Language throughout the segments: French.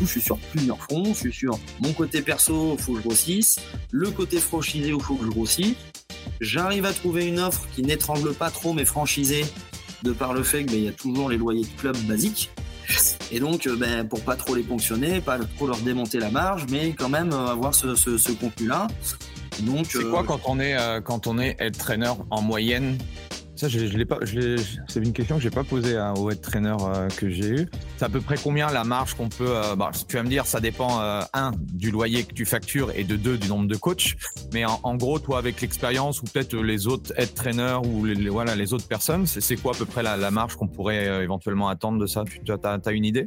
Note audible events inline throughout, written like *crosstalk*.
coup, je suis sur plusieurs fronts. Je suis sur mon côté perso, il faut que je grossisse. Le côté franchisé, il faut que je grossisse. J'arrive à trouver une offre qui n'étrangle pas trop mes franchisés, de par le fait qu'il ben, y a toujours les loyers de club basiques. Et donc, euh, ben, pour pas trop les ponctionner, pas trop leur démonter la marge, mais quand même euh, avoir ce, ce, contenu-là. Donc, c'est quoi quand on est quand on est head trainer en moyenne? Ça, je, je l'ai pas. c'est une question que j'ai pas posée hein, au head trainer euh, que j'ai eu. C'est à peu près combien la marge qu'on peut. Euh, bah, tu vas me dire, ça dépend euh, un du loyer que tu factures et de deux du nombre de coachs. Mais en, gros, toi, avec l'expérience ou peut-être les autres head trainers ou les, voilà les autres personnes, c'est quoi à peu près la, marge qu'on pourrait éventuellement attendre de ça? Tu as une idée?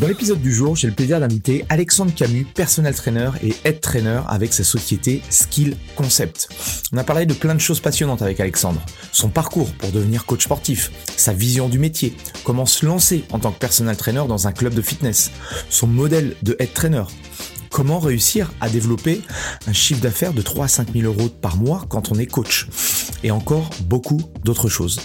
Dans l'épisode du jour, j'ai le plaisir d'inviter Alexandre Camus, personnel trainer et head trainer avec sa société Skill Concept. On a parlé de plein de choses passionnantes avec Alexandre. Son parcours pour devenir coach sportif, sa vision du métier, comment se lancer en tant que personnel trainer dans un club de fitness, son modèle de head trainer, Comment réussir à développer un chiffre d'affaires de 3 à 5 000 euros par mois quand on est coach Et encore beaucoup d'autres choses.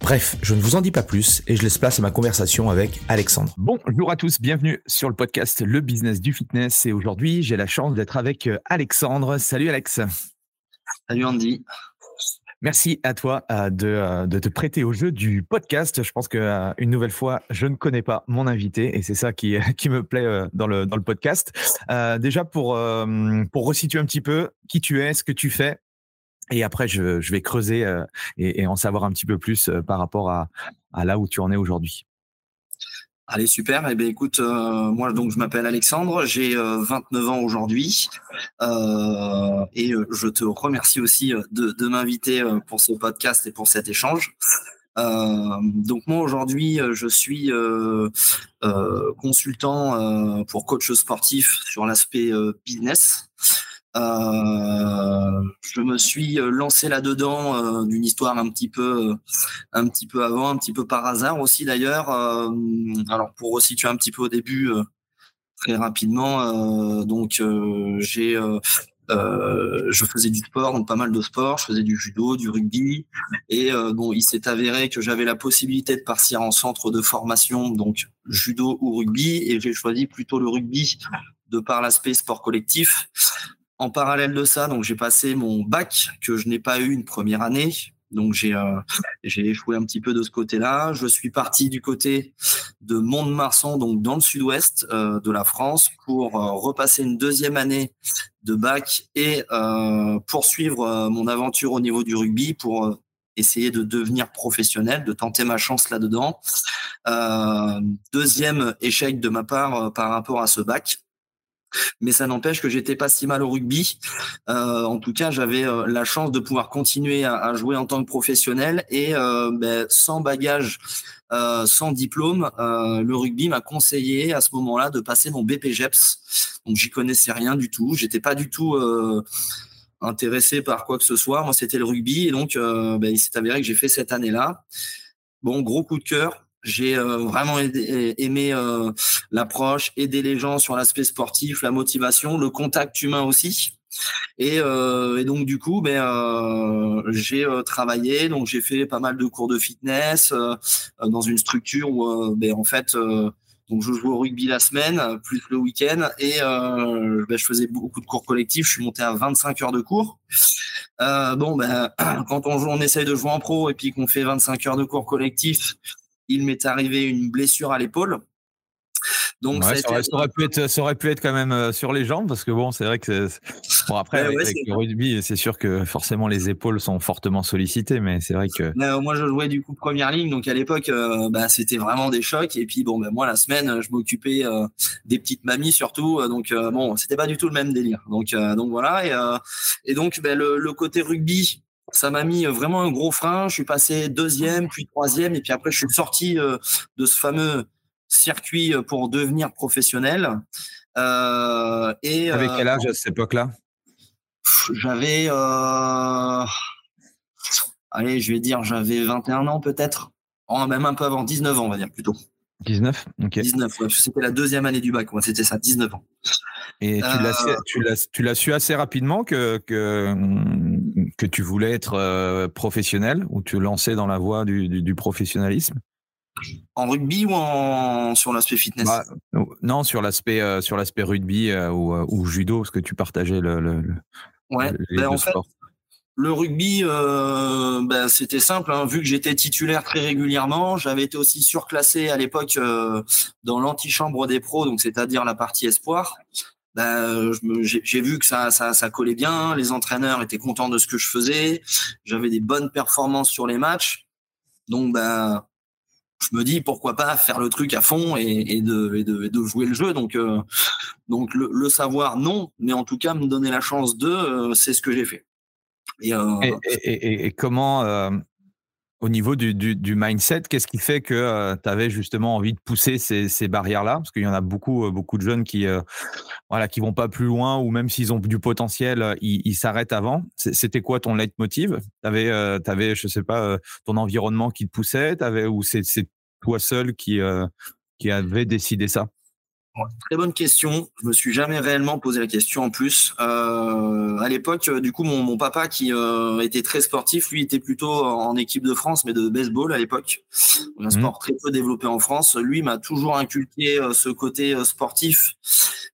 Bref, je ne vous en dis pas plus et je laisse place à ma conversation avec Alexandre. Bonjour à tous, bienvenue sur le podcast Le Business du Fitness et aujourd'hui j'ai la chance d'être avec euh, Alexandre. Salut Alex. Salut Andy. Merci à toi euh, euh, de, te prêter au jeu du podcast. Je pense que euh, une nouvelle fois, je ne connais pas mon invité et c'est ça qui, *laughs* me plaît dans le, podcast. déjà pour, pour resituer un petit peu qui tu es, ce que tu fais. Et après, je, vais creuser et, en savoir un petit peu plus par rapport à là où tu en es aujourd'hui. Allez, super. Eh bien, écoute, euh, moi, donc, je m'appelle Alexandre, j'ai 29 euh, ans aujourd'hui, euh, et je te remercie aussi de, m'inviter pour ce podcast et pour cet échange. donc moi aujourd'hui, je suis consultant pour coach sportif sur l'aspect business. Euh, je me suis euh, lancé là-dedans euh, d'une histoire un petit peu, un petit peu avant, un petit peu par hasard aussi d'ailleurs. alors pour resituer un petit peu au début, très rapidement, donc j'ai je faisais du sport, donc pas mal de sport. Je faisais du judo, du rugby. Et bon, il s'est avéré que j'avais la possibilité de partir en centre de formation, donc judo ou rugby. Et j'ai choisi plutôt le rugby de par l'aspect sport collectif. En parallèle de ça, donc j'ai passé mon bac que je n'ai pas eu une première année. Donc j'ai euh, échoué un petit peu de ce côté-là. Je suis parti du côté de Mont-de-Marsan, donc dans le sud-ouest euh, de la France, pour euh, repasser une deuxième année de bac et poursuivre mon aventure au niveau du rugby pour essayer de devenir professionnel, de tenter ma chance là-dedans. deuxième échec de ma part par rapport à ce bac mais ça n'empêche que j'étais pas si mal au rugby. Euh, en tout cas, j'avais euh, la chance de pouvoir continuer à, jouer en tant que professionnel et euh, ben, sans bagage, sans diplôme, le rugby m'a conseillé à ce moment-là de passer mon BPGEPS. Donc j'y connaissais rien du tout. J'étais pas du tout intéressé par quoi que ce soit. Moi, c'était le rugby et donc ben, il s'est avéré que j'ai fait cette année-là. Bon, gros coup de cœur. J'ai euh, vraiment aimé euh, l'approche, aider les gens sur l'aspect sportif, la motivation, le contact humain aussi. Et, euh, et donc du coup, ben, j'ai travaillé, donc j'ai fait pas mal de cours de fitness dans une structure où, ben, en fait, donc je joue au rugby la semaine, plus le week-end, et ben, je faisais beaucoup de cours collectifs. Je suis monté à 25 heures de cours. bon, ben, *clears throat* quand on joue, on essaye de jouer en pro et puis qu'on fait 25 heures de cours collectifs, il m'est arrivé une blessure à l'épaule. Donc ça, aurait, pu être, ça aurait pu être quand même euh, sur les jambes parce que bon, c'est vrai que bon après avec, le rugby, c'est sûr que forcément les épaules sont fortement sollicitées, mais c'est vrai que moi je jouais du coup première ligne, donc à l'époque euh, bah, c'était vraiment des chocs et puis bon ben moi la semaine je m'occupais euh, des petites mamies surtout, donc bon c'était pas du tout le même délire. Donc donc voilà et, et donc ben, le, le côté rugby ça m'a mis vraiment un gros frein. Je suis passé deuxième, puis troisième, et puis après, je suis sorti de ce fameux circuit euh, pour devenir professionnel. Euh, et, Avec quel âge à cette époque-là? J'avais. Euh, allez, je vais dire, j'avais 21 ans peut-être. Oh, même un peu avant, 19 ans, on va dire plutôt. 19 Ok. 19, c'était la deuxième année du bac, moi, c'était ça, 19 ans. Et tu l'as su assez rapidement que, que, que tu voulais être professionnel ou tu lançais dans la voie du, du professionnalisme? En rugby ou en, sur l'aspect fitness? Bah, Non, sur l'aspect euh, sur l'aspect rugby euh, euh, ou, judo, parce que tu partageais le. le, ouais, ben, en fait, le rugby, ben, c'était simple. Hein. vu que j'étais titulaire très régulièrement, j'avais été aussi surclassé à l'époque dans l'antichambre des pros, donc c'est-à-dire la partie espoir. Ben, j'ai vu que ça, ça, collait bien. Les entraîneurs étaient contents de ce que je faisais. J'avais des bonnes performances sur les matchs. Donc, ben, je me dis pourquoi pas faire le truc à fond et, de, de, jouer le jeu. Donc, euh, donc le, savoir, non, mais en tout cas, me donner la chance de, euh, c'est ce que j'ai fait. Euh, et comment, au niveau du, du, mindset, qu'est-ce qui fait que tu avais justement envie de pousser ces, ces barrières-là? Parce qu'il y en a beaucoup, beaucoup de jeunes qui ne voilà, qui vont pas plus loin ou même s'ils ont du potentiel, ils s'arrêtent avant. C'était quoi ton leitmotiv? Tu avais, avais, je sais pas, ton environnement qui te poussait? Avais, ou c'est toi seul qui, qui avait décidé ça? Très bonne question. Je me suis jamais réellement posé la question en plus. Euh, à l'époque, euh, du coup, mon, mon papa qui euh, était très sportif, lui était plutôt en équipe de France, mais de baseball à l'époque. Un mmh. sport très peu développé en France. Lui m'a toujours inculqué euh, ce côté sportif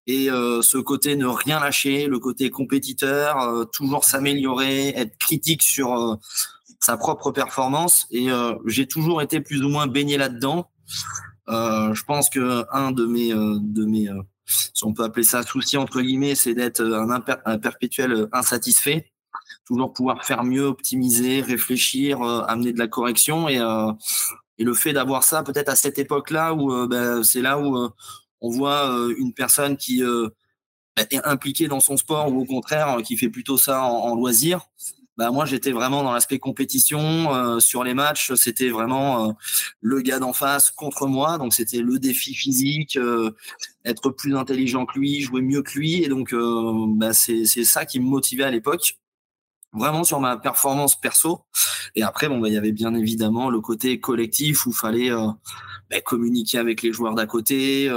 et ce côté ne rien lâcher, le côté compétiteur, toujours s'améliorer, être critique sur sa propre performance. Et j'ai toujours été plus ou moins baigné là-dedans. Euh, je pense que un de mes, euh, de mes, euh, si on peut appeler ça souci entre guillemets, c'est d'être un, perpétuel insatisfait, toujours pouvoir faire mieux, optimiser, réfléchir, amener de la correction. Et et le fait d'avoir ça peut-être à cette époque-là où ben, c'est là où on voit une personne qui est impliquée dans son sport ou au contraire qui fait plutôt ça en loisir bah moi j'étais vraiment dans l'aspect compétition euh, sur les matchs. C'était vraiment euh, le gars d'en face contre moi. Donc c'était le défi physique euh, être plus intelligent que lui jouer mieux que lui. Et donc bah, c'est ça qui me motivait à l'époque vraiment sur ma performance perso. Et après bon bah, il y avait bien évidemment le côté collectif où fallait bah, communiquer avec les joueurs d'à côté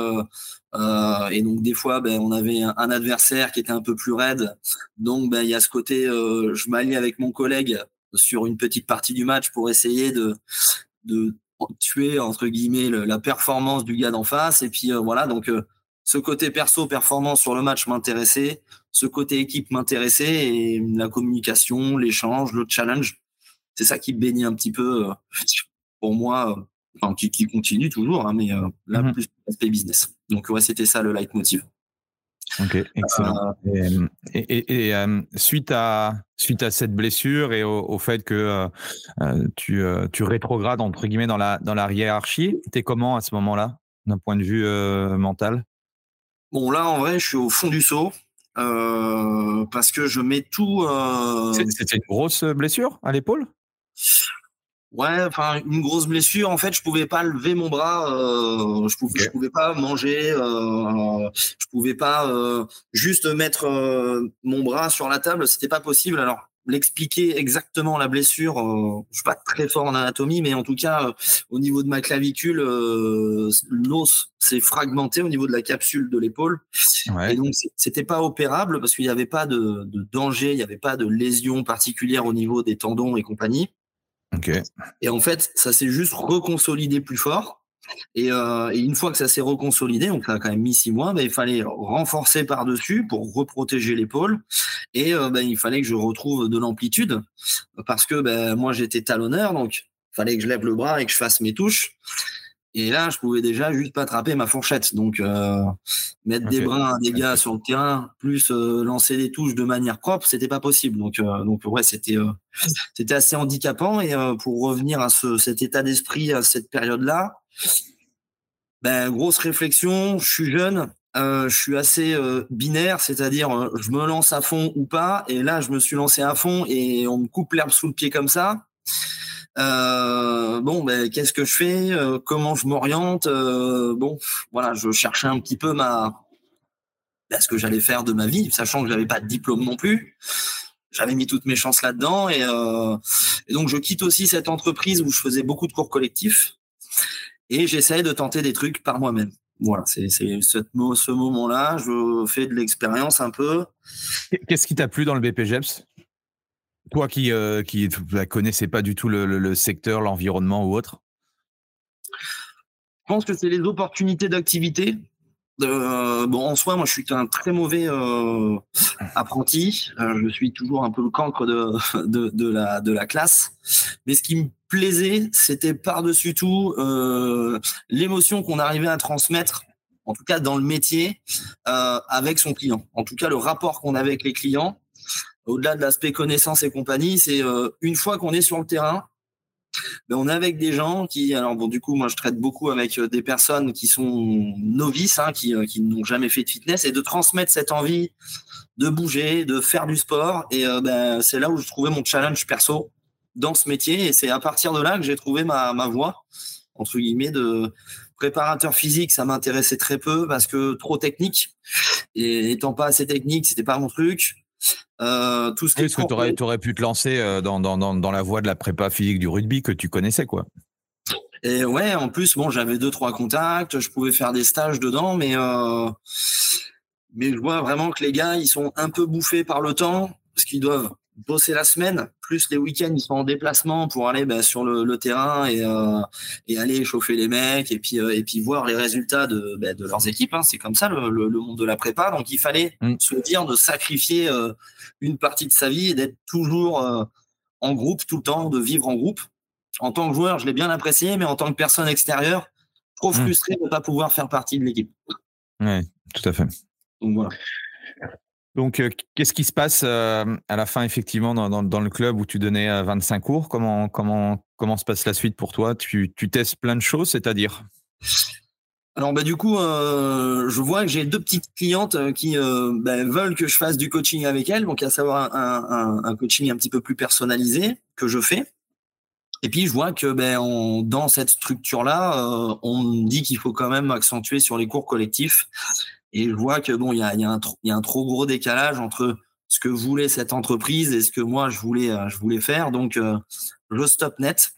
euh, et donc des fois, ben, on avait un, adversaire qui était un peu plus raide. Donc ben, il y a ce côté, euh, je m'allie avec mon collègue sur une petite partie du match pour essayer de, de tuer entre guillemets la performance du gars d'en face. Et puis euh, voilà, donc ce côté perso performance sur le match m'intéressait, ce côté équipe m'intéressait et la communication, l'échange, le challenge, c'est ça qui baignait un petit peu *laughs* pour moi enfin, qui, qui, continue toujours, hein, mais euh, là, mmh plus l'aspect business. Donc, ouais, c'était ça le leitmotiv. Ok, excellent. Euh, et, et, euh, suite, à, suite à cette blessure et au, au fait que euh, tu, tu rétrogrades entre guillemets dans la, dans la hiérarchie, t'es comment à ce moment-là, d'un point de vue mental? Bon, là, en vrai, je suis au fond du saut. parce que je mets tout. C'était une grosse blessure à l'épaule? Ouais, enfin une grosse blessure. En fait, je pouvais pas lever mon bras, euh, je pouvais, je pouvais pas manger, euh, je pouvais pas euh, juste mettre euh, mon bras sur la table. C'était pas possible. Alors l'expliquer exactement la blessure, euh, je suis pas très fort en anatomie, mais en tout cas euh, au niveau de ma clavicule, l'os s'est fragmenté au niveau de la capsule de l'épaule. Ouais. Et donc c'était pas opérable parce qu'il n'y avait pas de, de danger, il n'y avait pas de lésion particulière au niveau des tendons et compagnie. Et en fait, ça s'est juste reconsolidé plus fort. Et, euh, et, une fois que ça s'est reconsolidé, donc ça a quand même mis six mois, ben, il fallait renforcer par-dessus pour reprotéger l'épaule. Et euh, ben, il fallait que je retrouve de l'amplitude parce que ben, moi j'étais talonneur, donc il fallait que je lève le bras et que je fasse mes touches. Et là, je pouvais déjà juste pas attraper ma fourchette. Donc, euh, mettre des brins à des gars sur le terrain, plus euh, lancer des touches de manière propre, c'était pas possible. Donc, euh, donc ouais, c'était c'était assez handicapant. Et pour revenir à ce, cet état d'esprit à cette période-là, ben grosse réflexion. Je suis jeune, je suis assez binaire, c'est-à-dire je me lance à fond ou pas. Et là, je me suis lancé à fond et on me coupe l'herbe sous le pied comme ça. Euh, bon, ben, qu'est-ce que je fais? Euh, Comment je m'oriente? Euh, Bon, voilà, je cherchais un petit peu ma ben, ce que j'allais faire de ma vie, sachant que j'avais pas de diplôme non plus. J'avais mis toutes mes chances là-dedans et, donc je quitte aussi cette entreprise où je faisais beaucoup de cours collectifs et j'essaye de tenter des trucs par moi-même. Voilà, c'est ce moment-là, je fais de l'expérience un peu. Qu'est-ce qui t'a plu dans le BPGEPS toi qui euh, qui ne connaissais pas du tout le, secteur, l'environnement ou autre? Je pense que c'est les opportunités d'activité. Euh, bon, en soi, moi, je suis un très mauvais euh, apprenti. je suis toujours un peu le cancre *laughs* de, de, la, de la classe. Mais ce qui me plaisait, c'était par-dessus tout l'émotion qu'on arrivait à transmettre, en tout cas dans le métier, avec son client. En tout cas, le rapport qu'on avait avec les clients au-delà de l'aspect connaissance et compagnie, c'est euh, une fois qu'on est sur le terrain, ben, on est avec des gens qui, alors bon, du coup, moi je traite beaucoup avec euh, des personnes qui sont novices, hein, qui, euh, qui n'ont jamais fait de fitness, et de transmettre cette envie de bouger, de faire du sport. Et ben, c'est là où je trouvais mon challenge perso dans ce métier. Et c'est à partir de là que j'ai trouvé ma, ma voie, entre guillemets, de préparateur physique. Ça m'intéressait très peu parce que trop technique. Et étant pas assez technique, c'était pas mon truc. Euh, tout ce qui que tu aurais, pu te lancer euh, dans, dans, dans, la voie de la prépa physique du rugby que tu connaissais, quoi? Et ouais, en plus, bon, j'avais deux, trois contacts, je pouvais faire des stages dedans, mais, euh, mais je vois vraiment que les gars, ils sont un peu bouffés par le temps, parce qu'ils doivent bosser la semaine, plus les week-ends, ils sont en déplacement pour aller bah, sur le, terrain et, euh, et aller chauffer les mecs et puis, euh, et puis voir les résultats de, bah, de leurs équipes. Hein. C'est comme ça le, le, monde de la prépa. Donc il fallait mm. se dire de sacrifier euh, une partie de sa vie et d'être toujours en groupe tout le temps, de vivre en groupe. En tant que joueur, je l'ai bien apprécié, mais en tant que personne extérieure, trop mm. frustré de ne pas pouvoir faire partie de l'équipe. Oui, tout à fait. Donc voilà. Donc, euh, qu'est-ce qui se passe euh, à la fin, effectivement, dans, le club où tu donnais 25 euh, cours? Comment, se passe la suite pour toi? Tu, testes plein de choses, c'est-à-dire? Alors bah du coup, je vois que j'ai deux petites clientes qui bah, veulent que je fasse du coaching avec elles, donc à savoir un, coaching un petit peu plus personnalisé que je fais. Et puis je vois que ben, dans cette structure-là, on dit qu'il faut quand même accentuer sur les cours collectifs et je vois que bon, il y a, un trop gros décalage entre ce que voulait cette entreprise et ce que moi je voulais, euh, faire. Donc, euh, je stop net.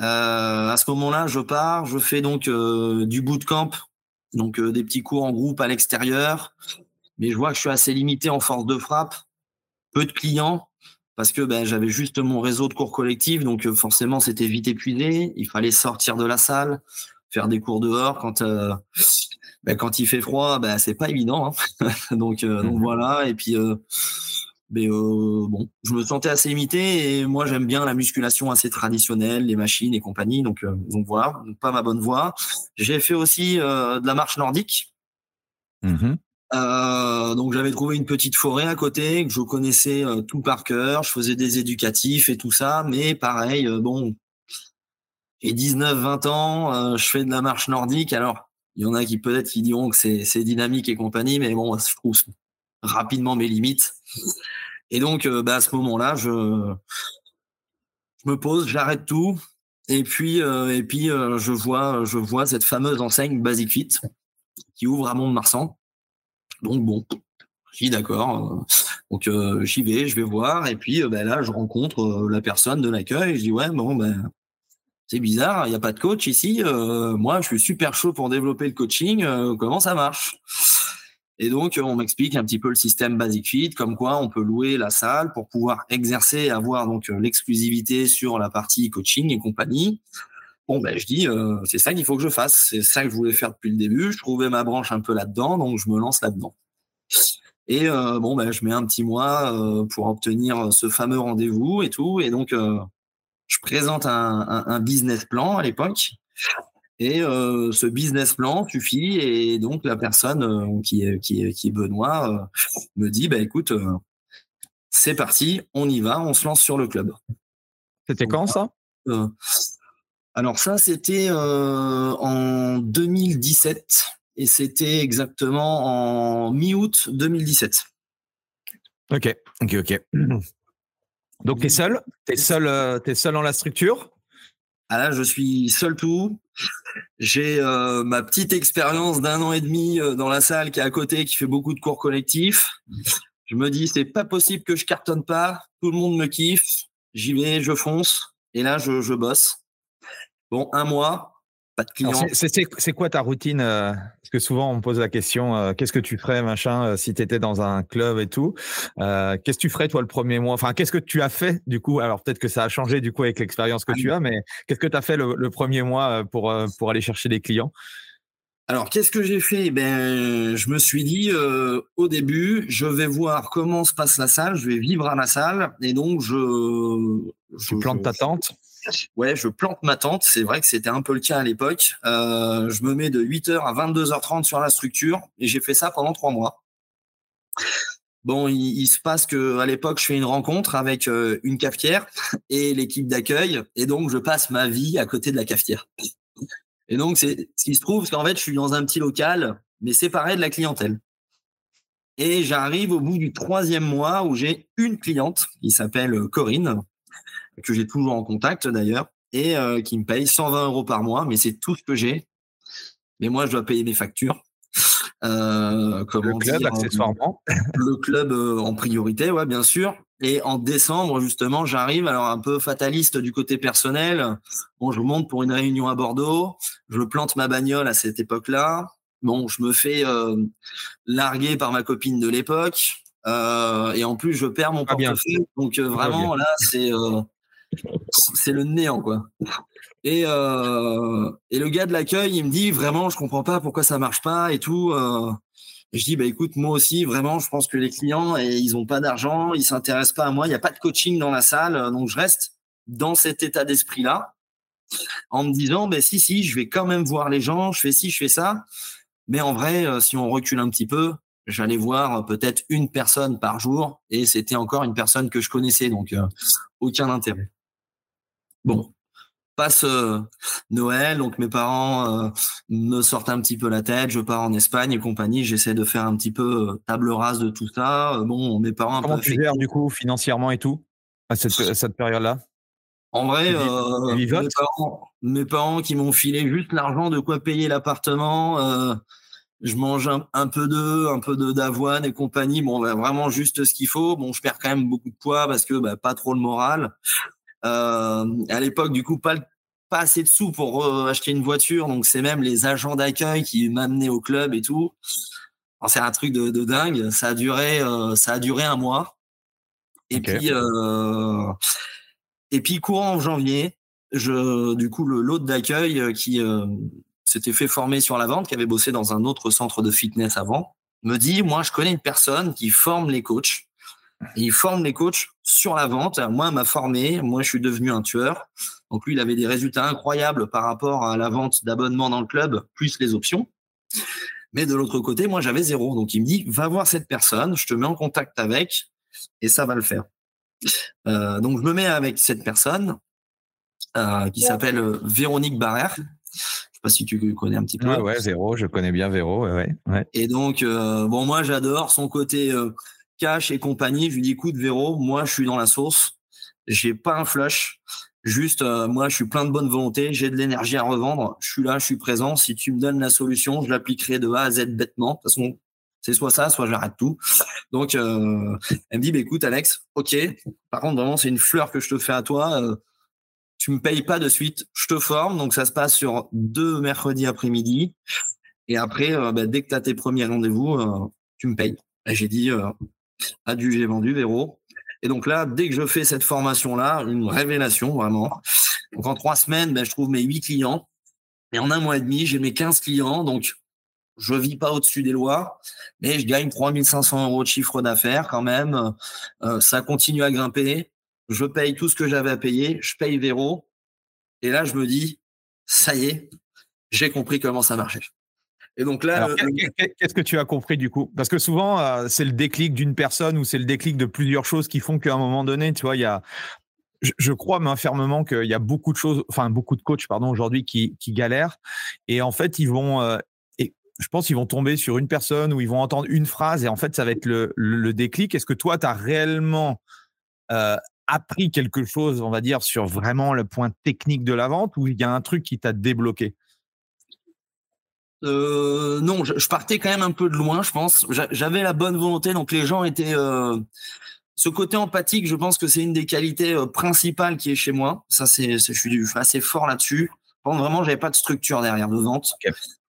Euh, à ce moment-là, je pars, je fais donc du bootcamp, donc des petits cours en groupe à l'extérieur. Mais je vois que je suis assez limité en force de frappe, peu de clients, parce que ben, j'avais juste mon réseau de cours collectifs, donc forcément c'était vite épuisé. Il fallait sortir de la salle, faire des cours dehors quand ben, quand il fait froid, ben, c'est pas évident. Hein. *laughs* donc, euh, donc, mmh voilà. Et puis, euh, mais, euh, bon, je me sentais assez limité et moi j'aime bien la musculation assez traditionnelle, les machines et compagnie. Donc, donc voilà, pas ma bonne voie. J'ai fait aussi de la marche nordique. Mmh donc j'avais trouvé une petite forêt à côté que je connaissais tout par cœur. Je faisais des éducatifs et tout ça, mais pareil, bon, j'ai 19-20 ans, je fais de la marche nordique. Alors il y en a qui peut-être qui diront que c'est dynamique et compagnie, mais bon, je trouve rapidement mes limites. Et donc, euh, bah, à ce moment-là, je, me pose, j'arrête tout, et puis, euh, et puis euh, je, vois, je vois cette fameuse enseigne Basic Fit qui ouvre à Mont-de-Marsan. Donc bon, j'y d'accord. Donc j'y vais, je vais voir, et puis bah, là, je rencontre la personne de l'accueil, je dis ouais, bon, ben c'est bizarre, il n'y a pas de coach ici. Euh, moi, je suis super chaud pour développer le coaching. Euh, comment ça marche? Et donc, on m'explique un petit peu le système Basic Fit, comme quoi on peut louer la salle pour pouvoir exercer, avoir donc euh, l'exclusivité sur la partie coaching et compagnie. Bon, ben, je dis, c'est ça qu'il faut que je fasse. C'est ça que je voulais faire depuis le début. Je trouvais ma branche un peu là-dedans, donc je me lance là-dedans. Et bon, ben, je mets un petit mois pour obtenir ce fameux rendez-vous et tout. Et donc, je présente un, business plan à l'époque. Et ce business plan suffit. Et donc, la personne qui, est, qui, est, qui est Benoît me dit, bah, écoute, c'est parti, on y va, on se lance sur le club. C'était quand ça? Alors ça, c'était en 2017 et c'était exactement en mi-août 2017. Ok, ok, ok. *clears throat* Donc tu es seul? Tu es seul, es seul dans la structure? Ah là, je suis seul tout. J'ai euh, ma petite expérience d'un an et demi euh, dans la salle qui est à côté, qui fait beaucoup de cours collectifs. Je me dis, c'est pas possible que je cartonne pas. Tout le monde me kiffe. J'y vais, je fonce. Et là, je, je bosse. Bon, un mois, pas de clients. C'est quoi ta routine euh, Parce que souvent on me pose la question euh, qu'est-ce que tu ferais, machin, euh, si tu étais dans un club et tout Qu'est-ce que tu ferais toi le premier mois? Enfin, qu'est-ce que tu as fait du coup? Alors peut-être que ça a changé du coup avec l'expérience que ah tu as, mais qu'est-ce que tu as fait le, premier mois pour, pour aller chercher des clients? Alors, qu'est-ce que j'ai fait? Ben, je me suis dit au début, je vais voir comment se passe la salle, je vais vivre à la salle, et donc je. Tu plantes ta tente? Ouais, je plante ma tente. C'est vrai que c'était un peu le cas à l'époque. Euh, je me mets de 8h à 22h30 sur la structure et j'ai fait ça pendant trois mois. Bon, il, se passe que à l'époque, je fais une rencontre avec euh, une cafetière et l'équipe d'accueil, et donc je passe ma vie à côté de la cafetière. Et donc, c'est ce qui se trouve, c'est qu'en fait, je suis dans un petit local, mais séparé de la clientèle. Et j'arrive au bout du troisième mois où j'ai une cliente qui s'appelle Corinne, que j'ai toujours en contact d'ailleurs, et euh, qui me paye 120 euros par mois, mais c'est tout ce que j'ai. Mais moi, je dois payer mes factures. Euh, le *laughs* club, euh, accessoirement. Le club en priorité, ouais, bien sûr. Et en décembre, justement, j'arrive, alors un peu fataliste du côté personnel. Bon, je monte pour une réunion à Bordeaux. Je plante ma bagnole à cette époque-là. Bon, je me fais larguer par ma copine de l'époque. et en plus, je perds mon portefeuille. Donc, vraiment, là, c'est c'est le néant, quoi. Et, euh, et le gars de l'accueil, il me dit vraiment, je comprends pas pourquoi ça marche pas et tout. Euh. je dis, bah écoute, moi aussi, vraiment, je pense que les clients, ils ont pas d'argent, ils s'intéressent pas à moi, il n'y a pas de coaching dans la salle, donc je reste dans cet état d'esprit-là, en me disant, ben si, si, je vais quand même voir les gens, je fais ci, je fais ça. Mais en vrai, euh, si on recule un petit peu, j'allais voir peut-être une personne par jour, et c'était encore une personne que je connaissais, donc aucun intérêt. Bon, passe euh, Noël, donc mes parents euh, me sortent un petit peu la tête, je pars en Espagne et compagnie, j'essaie de faire un petit peu euh, table rase de tout ça. bon, mes parents... Comment tu gères du coup financièrement et tout à cette, période-là? En vrai, mes parents, mes, parents, qui m'ont filé juste l'argent de quoi payer l'appartement, je mange un, peu d'œufs, un peu d'avoine et compagnie, bon, bah, vraiment juste ce qu'il faut. Bon, je perds quand même beaucoup de poids parce que bah, pas trop le moral. Euh, à l'époque, du coup, pas, pas assez de sous pour acheter une voiture. Donc, c'est même les agents d'accueil qui m'amenaient au club et tout. C'est un truc de, dingue. Ça a duré, euh, ça a duré un mois. Et puis, euh, et puis courant en janvier, je, du coup, le l'hôte d'accueil qui s'était fait former sur la vente, qui avait bossé dans un autre centre de fitness avant, me dit, moi, je connais une personne qui forme les coachs il forme les coachs sur la vente. Moi, m'a formé. Moi, je suis devenu un tueur. Donc, lui, il avait des résultats incroyables par rapport à la vente d'abonnements dans le club, plus les options. Mais de l'autre côté, moi, j'avais zéro. Donc, il me dit, va voir cette personne, je te mets en contact avec, et ça va le faire. Euh, donc, je me mets avec cette personne euh, qui s'appelle euh, Véronique Barrère. Je sais pas si tu connais un petit peu. Ouais, ouais, Zéro, je connais bien Véro. Ouais, ouais. Et donc, bon, moi, j'adore son côté Cash et compagnie, je lui dis écoute Véro, moi je suis dans la sauce, j'ai pas un flush, juste euh, moi je suis plein de bonne volonté, j'ai de l'énergie à revendre, je suis là, je suis présent, si tu me donnes la solution, je l'appliquerai de A à Z bêtement, de toute façon c'est soit ça, soit j'arrête tout. Donc euh, elle me dit bah, écoute Alex, ok, par contre vraiment c'est une fleur que je te fais à toi, euh, tu me payes pas de suite, je te forme, donc ça se passe sur deux mercredis après-midi, et après bah, dès que tu as tes premiers rendez-vous, tu me payes. J'ai dit J'ai vendu, Véro. Et donc là, dès que je fais cette formation-là, une révélation vraiment. Donc en trois semaines, ben, je trouve mes huit clients. Et en un mois et demi, j'ai mes 15 clients. Donc je vis pas au-dessus des lois, mais je gagne 3500 euros de chiffre d'affaires quand même. Euh, ça continue à grimper. Je paye tout ce que j'avais à payer. Je paye Véro. Et là, je me dis, ça y est, j'ai compris comment ça marchait. Et donc là, qu'est-ce que tu as compris du coup? Parce que souvent, euh, c'est le déclic d'une personne ou c'est le déclic de plusieurs choses qui font qu'à un moment donné, tu vois, il y a, je, crois mais fermement qu'il y a beaucoup de choses, enfin beaucoup de coachs, pardon, aujourd'hui qui, qui, galèrent. Et en fait, ils vont, euh, et je pense qu'ils vont tomber sur une personne ou ils vont entendre une phrase et en fait, ça va être le, le, déclic. Est-ce que toi, tu as réellement euh, appris quelque chose, on va dire, sur vraiment le point technique de la vente ou il y a un truc qui t'a débloqué? Euh, non, je, partais quand même un peu de loin, je pense. J'avais la bonne volonté, donc les gens étaient. Euh, ce côté empathique, je pense que c'est une des qualités euh, principales qui est chez moi. Ça, c'est, je suis assez fort là-dessus. Bon, vraiment, j'avais pas de structure derrière de vente.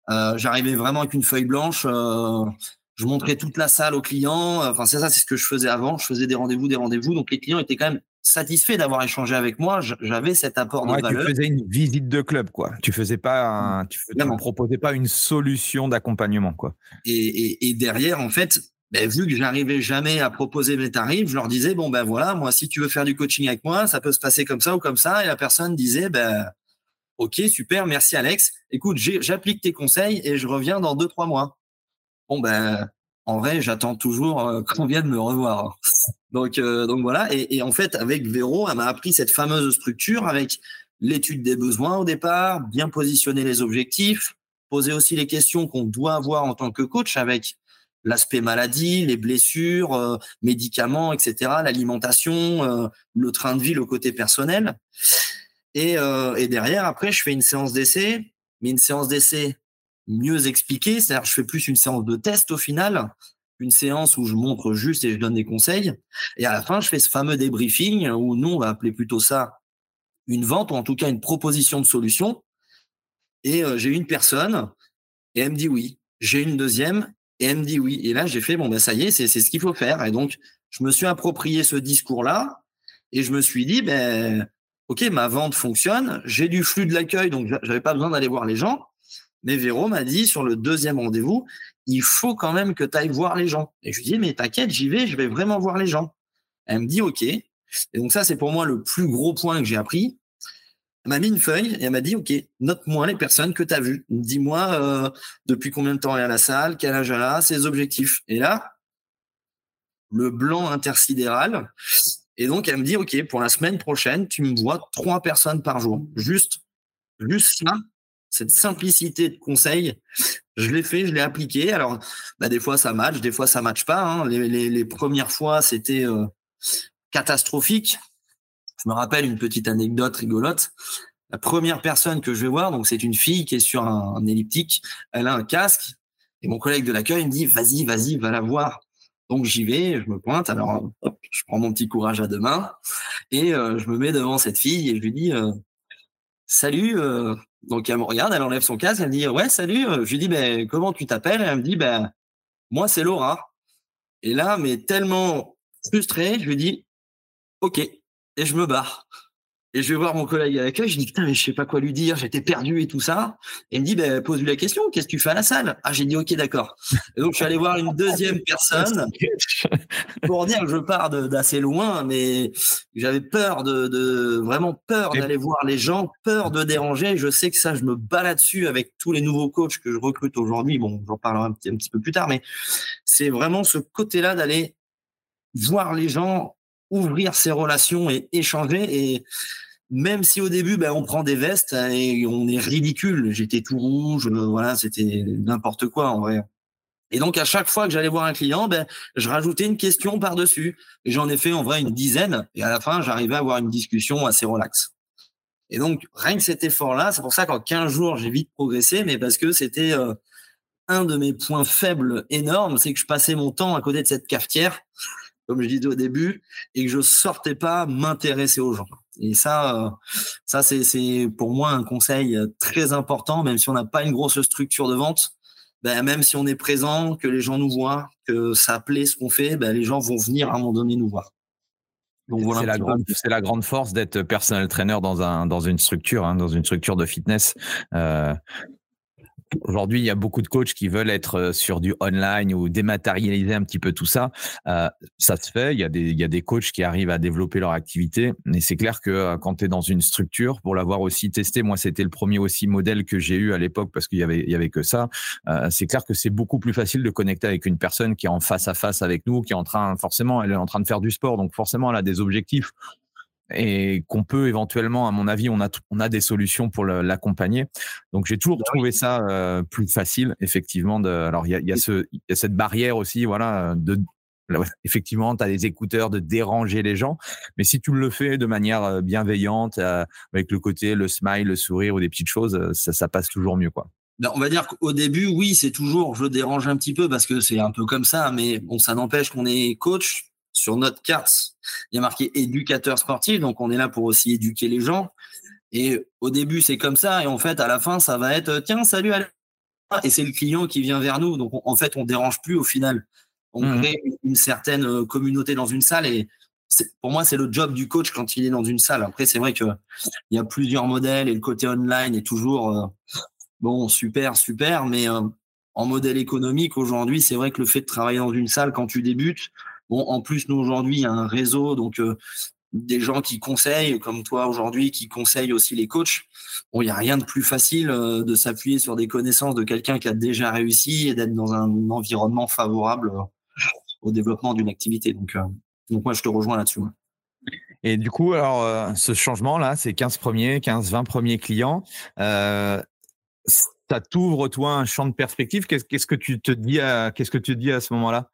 J'arrivais vraiment avec une feuille blanche. je montrais toute la salle aux clients. Enfin, c'est ça, c'est ce que je faisais avant. Je faisais des rendez-vous, des rendez-vous. Donc les clients étaient quand même satisfait d'avoir échangé avec moi. J'avais cet apport de valeur. Tu faisais une visite de club, quoi. Tu faisais pas, tu, ne proposais pas une solution d'accompagnement, quoi. Et, derrière, en fait, ben, vu que j'arrivais jamais à proposer mes tarifs, je leur disais bon ben voilà, moi si tu veux faire du coaching avec moi, ça peut se passer comme ça ou comme ça. Et la personne disait ben ok super, merci Alex. Écoute, j'applique tes conseils et je reviens dans deux trois mois. Bon ben en vrai, j'attends toujours euh, qu'on vienne me revoir. Donc, euh, donc voilà. Et, en fait, avec Véro, elle m'a appris cette fameuse structure avec l'étude des besoins au départ, bien positionner les objectifs, poser aussi les questions qu'on doit avoir en tant que coach avec l'aspect maladie, les blessures, euh, médicaments, etc., l'alimentation, le train de vie, le côté personnel. Et, et derrière, après, je fais une séance d'essai, mais une séance d'essai mieux expliquer. C'est-à-dire, je fais plus une séance de test au final, une séance où je montre juste et je donne des conseils. Et à la fin, je fais ce fameux débriefing où nous, on va appeler plutôt ça une vente ou en tout cas une proposition de solution. Et euh, j'ai une personne et elle me dit oui. J'ai une deuxième et elle me dit oui. Et là, j'ai fait, bon, ben ça y est, c'est ce qu'il faut faire. Et donc, je me suis approprié ce discours-là et je me suis dit, ben, OK, ma vente fonctionne, j'ai du flux de l'accueil, donc j'avais pas besoin d'aller voir les gens. Mais Véro m'a dit sur le deuxième rendez-vous, il faut quand même que tu ailles voir les gens. Et je lui dis, mais t'inquiète, j'y vais, je vais vraiment voir les gens. Elle me dit, OK. Et donc ça, c'est pour moi le plus gros point que j'ai appris. Elle m'a mis une feuille et elle m'a dit, OK, note-moi les personnes que tu as vues. Dis-moi euh, depuis combien de temps elle est à la salle, quel âge elle a, ses objectifs. Et là, le blanc intersidéral. Et donc, elle me dit, OK, pour la semaine prochaine, tu me vois trois personnes par jour. Juste, juste ça, cette simplicité de conseil, je l'ai fait, je l'ai appliqué. Alors, bah, des fois ça match, des fois ça match pas. Hein. Les, premières fois, c'était euh, catastrophique. Je me rappelle une petite anecdote rigolote. La première personne que je vais voir, donc c'est une fille qui est sur un, elliptique, elle a un casque, et mon collègue de l'accueil me dit vas-y, vas-y, va la voir. Donc j'y vais, je me pointe, alors je prends mon petit courage à deux mains et euh, je me mets devant cette fille et je lui dis euh, salut, donc elle me regarde, elle enlève son casque, elle me dit ouais salut. Je lui dis ben comment tu t'appelles? Elle me dit ben moi c'est Laura. Et là mais tellement frustré, je lui dis ok et je me barre. Et je vais voir mon collègue à l'accueil, je dis putain mais je sais pas quoi lui dire, j'étais perdu et tout ça. Et il me dit ben pose-lui la question, qu'est-ce que tu fais à la salle? Ah j'ai dit ok d'accord. Et donc je suis allé voir une deuxième personne pour dire que je pars d'assez loin, mais j'avais peur de, vraiment peur d'aller voir les gens, peur de déranger. Je sais que ça je me bats là-dessus avec tous les nouveaux coachs que je recrute aujourd'hui. Bon j'en parlerai un petit, un petit peu plus tard, mais c'est vraiment ce côté-là d'aller voir les gens ouvrir ses relations et échanger. Et même si au début, ben, on prend des vestes et on est ridicule. J'étais tout rouge, euh, voilà, c'était n'importe quoi en vrai. Et donc à chaque fois que j'allais voir un client, ben, je rajoutais une question par-dessus. Et j'en ai fait en vrai une dizaine. Et à la fin, j'arrivais à avoir une discussion assez relaxe. Et donc rien que cet effort-là, c'est pour ça qu'en 15 jours, j'ai vite progressé, mais parce que c'était euh, un de mes points faibles énormes, c'est que je passais mon temps à côté de cette cafetière comme je disais au début, et que je sortais pas m'intéresser aux gens. Et ça, euh, ça c'est pour moi un conseil très important, même si on n'a pas une grosse structure de vente. Ben, même si on est présent, que les gens nous voient, que ça plaît ce qu'on fait, ben, les gens vont venir à un moment donné nous voir. Voilà. C'est la, grande, la grande force d'être personnel trainer dans un dans une structure, hein, dans une structure de fitness. Euh, aujourd'hui, il y a beaucoup de coachs qui veulent être euh, sur du online ou dématérialiser un petit peu tout ça. Euh, ça se fait. Il y, a des, il y a des coachs qui arrivent à développer leur activité. Mais c'est clair que euh, quand tu es dans une structure, pour l'avoir aussi testé, moi, c'était le premier aussi modèle que j'ai eu à l'époque parce qu'il y avait, il y avait que ça. Euh, c'est clair que c'est beaucoup plus facile de connecter avec une personne qui est en face à face avec nous, qui est en train, forcément, elle est en train de faire du sport. Donc, forcément, elle a des objectifs et qu'on peut éventuellement, à mon avis, on a, on a des solutions pour l'accompagner. Donc j'ai toujours bah trouvé ça euh, plus facile, effectivement. De, alors il y a, y, a ce, y a cette barrière aussi, voilà, de effectivement, tu as des écouteurs de déranger les gens, mais si tu le fais de manière euh, bienveillante, euh, avec le côté, le smile, le sourire ou des petites choses, ça, ça passe toujours mieux, quoi. Ben, on va dire qu'au début, oui, c'est toujours, je dérange un petit peu parce que c'est un peu comme ça, mais bon, ça n'empêche qu'on est coach, sur notre carte, il y a marqué éducateur sportif, donc on est là pour aussi éduquer les gens. Et au début, c'est comme ça, et en fait, à la fin, ça va être tiens, salut, et c'est le client qui vient vers nous. Donc en fait, on dérange plus au final. On mmh. crée une certaine euh, communauté dans une salle, et pour moi, c'est le job du coach quand il est dans une salle. Après, c'est vrai que il y a plusieurs modèles, et le côté online est toujours euh, bon, super, super, mais euh, en modèle économique aujourd'hui, c'est vrai que le fait de travailler dans une salle quand tu débutes, Bon, en plus, nous, aujourd'hui, il y a un réseau, donc euh, des gens qui conseillent, comme toi aujourd'hui, qui conseillent aussi les coachs. Bon, il n'y a rien de plus facile euh, de s'appuyer sur des connaissances de quelqu'un qui a déjà réussi et d'être dans un environnement favorable euh, au développement d'une activité. Donc, donc, moi, je te rejoins là-dessus. Et du coup, alors, ce changement-là, c'est 15 premiers, 15, 20 premiers clients. ça t'ouvre, toi, un champ de perspective. Qu'est-ce que tu te dis qu'est-ce que tu dis à ce moment-là?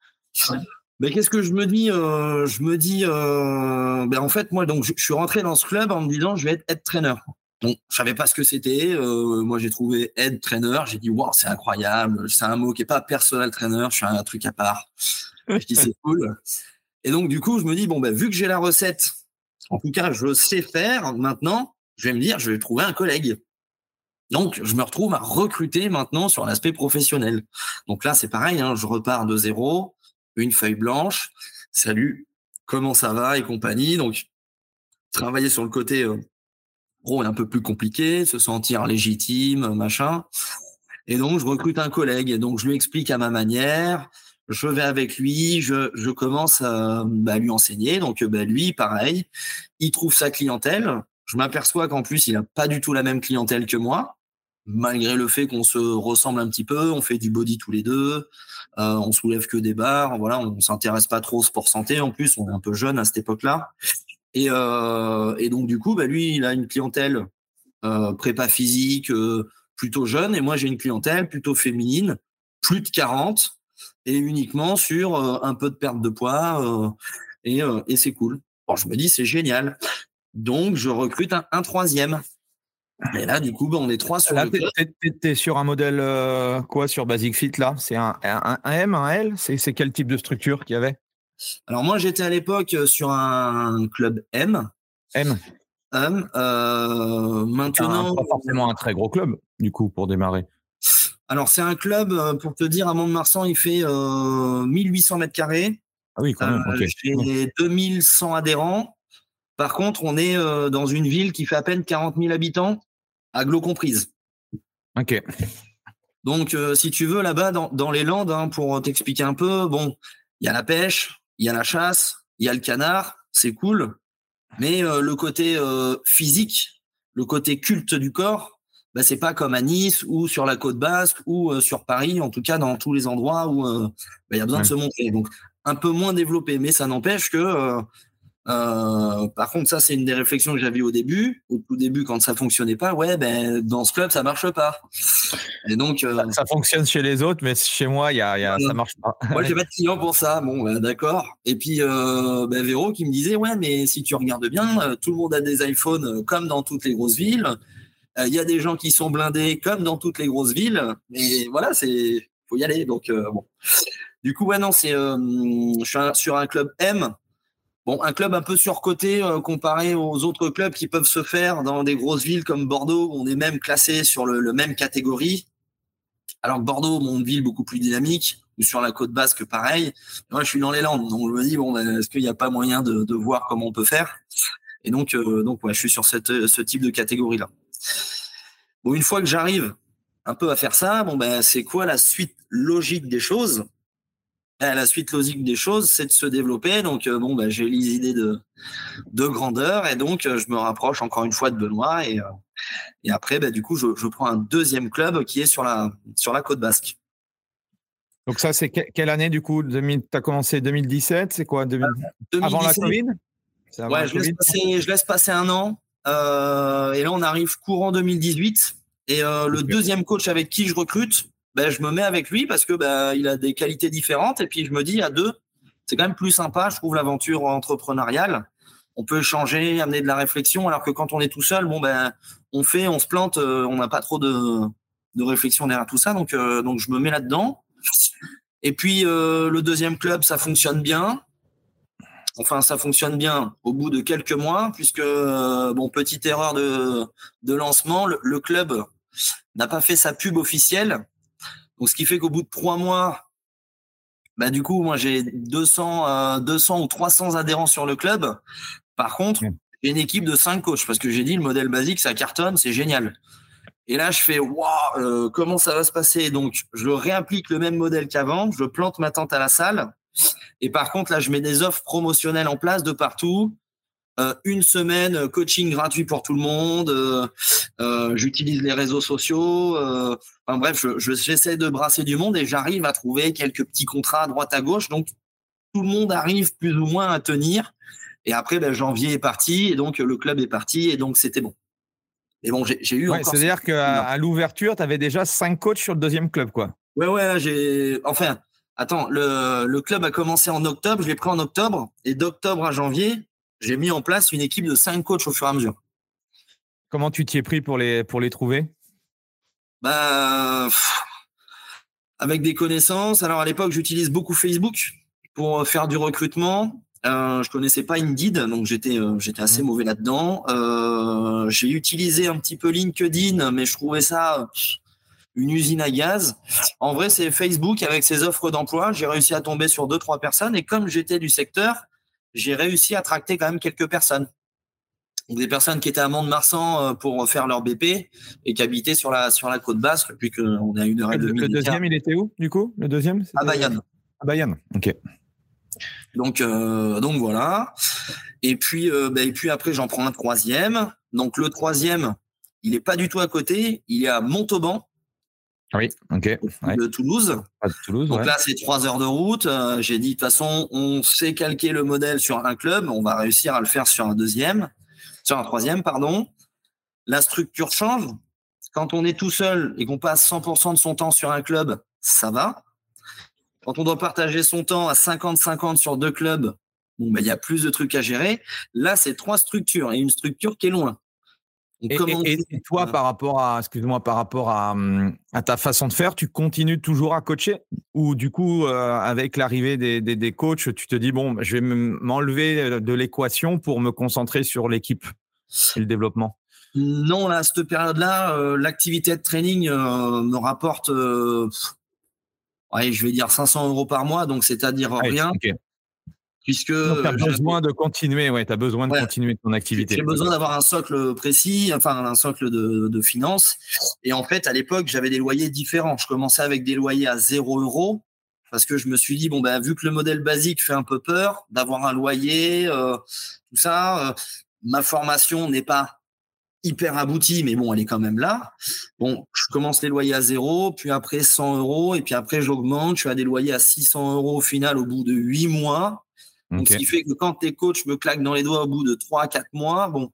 Mais qu'est-ce que je me dis euh, Je me dis, euh, ben en fait, moi, donc, je, suis rentré dans ce club en me disant, je vais être head trainer. Donc, je savais pas ce que c'était. Euh, moi, j'ai trouvé head trainer. J'ai dit, waouh, c'est incroyable. C'est un mot qui est pas personal trainer. Je suis un truc à part. je dis, c'est cool. Et donc, du coup, je me dis, bon, ben, vu que j'ai la recette, en tout cas, je sais faire maintenant, je vais me dire, je vais trouver un collègue. Donc, je me retrouve à recruter maintenant sur l'aspect professionnel. Donc là, c'est pareil, hein, je repars de zéro une feuille blanche, salut, comment ça va et compagnie. Donc, travailler sur le côté euh, pro est un peu plus compliqué, se sentir légitime, machin. Et donc, je recrute un collègue. Et donc, je lui explique à ma manière. Je vais avec lui, je, commence à bah, lui enseigner. Donc, bah, lui, pareil, il trouve sa clientèle. Je m'aperçois qu'en plus, il n'a pas du tout la même clientèle que moi malgré le fait qu'on se ressemble un petit peu, on fait du body tous les deux, euh, on soulève que des barres, voilà, on s'intéresse pas trop au sport santé en plus, on est un peu jeune à cette époque-là. Et, euh, donc du coup, bah, lui, il a une clientèle euh, prépa physique euh, plutôt jeune, et moi j'ai une clientèle plutôt féminine, plus de 40, et uniquement sur euh, un peu de perte de poids, et, c'est cool. Bon, je me dis c'est génial. Donc je recrute un troisième. Et là, du coup, bah, on est trois sur là, Tu es, sur un modèle euh, quoi sur Basic Fit là? C'est un, un, M, un L? C'est quel type de structure qu'il y avait? Alors moi, j'étais à l'époque euh, sur un club M. M. M. Euh, maintenant, pas forcément un très gros club du coup pour démarrer? Alors c'est un club pour te dire à Mont-de-Marsan, il fait 1800 mètres carrés. Ah oui, quand même. J'ai 2100 adhérents. Par contre, on est dans une ville qui fait à peine 40 000 habitants aglo comprise. Ok. Donc, euh, si tu veux, là-bas, dans, les Landes, hein, pour t'expliquer un peu, bon, il y a la pêche, il y a la chasse, il y a le canard, c'est cool. Mais euh, le côté euh, physique, le côté culte du corps, bah, c'est pas comme à Nice ou sur la côte basque ou sur Paris, en tout cas dans tous les endroits où bah, il y a besoin de se montrer. Donc, un peu moins développé, mais ça n'empêche que euh, par contre, ça, c'est une des réflexions que j'avais au début. Au tout début, quand ça fonctionnait pas, ouais, ben, dans ce club, ça marche pas. Et donc, euh, ça, fonctionne chez les autres, mais chez moi, y a, y a, ça marche pas. moi, j'ai *laughs* pas de clients pour ça. Bon, ben, d'accord. Et puis, euh, ben, Véro qui me disait, ouais, mais si tu regardes bien, tout le monde a des iPhones comme dans toutes les grosses villes. Il y a des gens qui sont blindés comme dans toutes les grosses villes. Et voilà, c'est, faut y aller. Donc, bon. Du coup, ouais, non, c'est, je suis sur un club M Bon, un club un peu surcoté euh, comparé aux autres clubs qui peuvent se faire dans des grosses villes comme Bordeaux, où on est même classé sur le, même catégorie. Alors que Bordeaux, mon ville beaucoup plus dynamique, ou sur la côte basque, pareil. Moi, je suis dans les Landes, donc je me dis bon, ben, est-ce qu'il n'y a pas moyen de, voir comment on peut faire? Et donc, euh, donc, je suis sur ce type de catégorie-là. Bon, une fois que j'arrive un peu à faire ça. Bon, ben, c'est quoi la suite logique des choses? La suite logique des choses, c'est de se développer. Donc, euh, bon, ben, j'ai les idées de, de grandeur et donc je me rapproche encore une fois de Benoît. Et, et après, ben, du coup, je, je, prends un deuxième club qui est sur la, sur la côte basque. Donc, ça, c'est quelle année du coup Tu as commencé 2017 C'est quoi Avant la Covid? Ouais, je laisse, passer, je laisse, passer, un an. Euh, et là, on arrive courant 2018. Et euh, le deuxième coach avec qui je recrute, ben, je me mets avec lui parce que ben, il a des qualités différentes. Et puis je me dis, à deux, c'est quand même plus sympa, je trouve, l'aventure entrepreneuriale. On peut changer, amener de la réflexion, alors que quand on est tout seul, bon ben, on fait, on se plante, euh, on n'a pas trop de, de, réflexion derrière tout ça. Donc, euh, donc je me mets là-dedans. Et puis euh, le deuxième club, ça fonctionne bien. Enfin, ça fonctionne bien au bout de quelques mois, puisque bon, petite erreur de, de lancement, le club n'a pas fait sa pub officielle. Donc, ce qui fait qu'au bout de trois mois, bah, du coup, moi, j'ai 200, 200 euh, ou 300 adhérents sur le club. Par contre, j'ai une équipe de cinq coachs parce que j'ai dit le modèle basique, ça cartonne, c'est génial. Et là, je fais, waouh, euh, comment ça va se passer? Donc, je réapplique le même modèle qu'avant, je plante ma tente à la salle. Et par contre, là, je mets des offres promotionnelles en place de partout. Euh, une semaine euh, coaching gratuit pour tout le monde. Euh, j'utilise les réseaux sociaux. enfin bref, j'essaie de brasser du monde et j'arrive à trouver quelques petits contrats à droite à gauche. Donc tout le monde arrive plus ou moins à tenir. Et après, ben, janvier est parti et donc le club est parti et donc c'était bon. Mais bon, j'ai eu encore. C'est-à-dire qu'à à, l'ouverture, tu avais déjà cinq coachs sur le deuxième club, quoi. Ouais, ouais, j'ai. Enfin, attends, le, le club a commencé en octobre, je l'ai pris en octobre, et d'octobre à janvier, j'ai mis en place une équipe de cinq coachs au fur et à mesure. Comment tu t'y es pris pour les, pour les trouver? Bah, Avec des connaissances. Alors à l'époque, j'utilise beaucoup Facebook pour euh, faire du recrutement. Euh, je connaissais pas Indeed, donc j'étais euh, j'étais assez mmh. mauvais là-dedans. Euh, j'ai utilisé un petit peu LinkedIn, mais je trouvais ça une usine à gaz. En vrai, c'est Facebook avec ses offres d'emploi. J'ai réussi à tomber sur deux trois personnes et comme j'étais du secteur, j'ai réussi à tracter quand même quelques personnes. des personnes qui étaient à Mont-de-Marsan euh, pour faire leur BP et qui habitaient sur la, sur la côte basque, depuis qu'on a une heure et demie. Le deuxième, il était où, du coup? Le deuxième À Bayonne. À Bayonne, ok. Donc, euh, donc voilà. Et puis, euh, ben, et puis après, j'en prends un troisième. Donc le troisième, il n'est pas du tout à côté. Il est à Montauban. Oui, ok. De Toulouse. Donc là, c'est trois heures de route. Euh, j'ai dit, de toute façon, on sait calquer le modèle sur un club, on va réussir à le faire sur un deuxième, sur un troisième, pardon. La structure change. Quand on est tout seul et qu'on passe 100% de son temps sur un club, ça va. Quand on doit partager son temps à 50-50 sur deux clubs, bon, ben, il y a plus de trucs à gérer. Là, c'est trois structures et une structure qui est loin. Et, toi, par rapport à, excuse-moi, par rapport à, ta façon de faire, tu continues toujours à coacher? Ou du coup, euh, avec l'arrivée des, des, coachs, tu te dis bon, je vais m'enlever de l'équation pour me concentrer sur l'équipe et le développement? Non, à cette période-là, euh, l'activité de training euh, me rapporte, je vais dire 500 euros par mois, donc c'est-à-dire rien puisque tu as besoin de continuer, ouais, tu as besoin de continuer ton activité. J'ai besoin d'avoir un socle précis, enfin un socle de, de finances. Et en fait, à l'époque, j'avais des loyers différents. Je commençais avec des loyers à 0 euros parce que je me suis dit bon ben vu que le modèle basique fait un peu peur d'avoir un loyer, euh, tout ça, euh, ma formation n'est pas hyper aboutie, mais bon, elle est quand même là. Bon, je commence les loyers à zéro, puis après 100 euros, et puis après j'augmente. Je suis à des loyers à 600 euros au final au bout de huit mois. Donc, ce qui fait que quand tes coachs me claquent dans les doigts au bout de 3 4 mois, bon,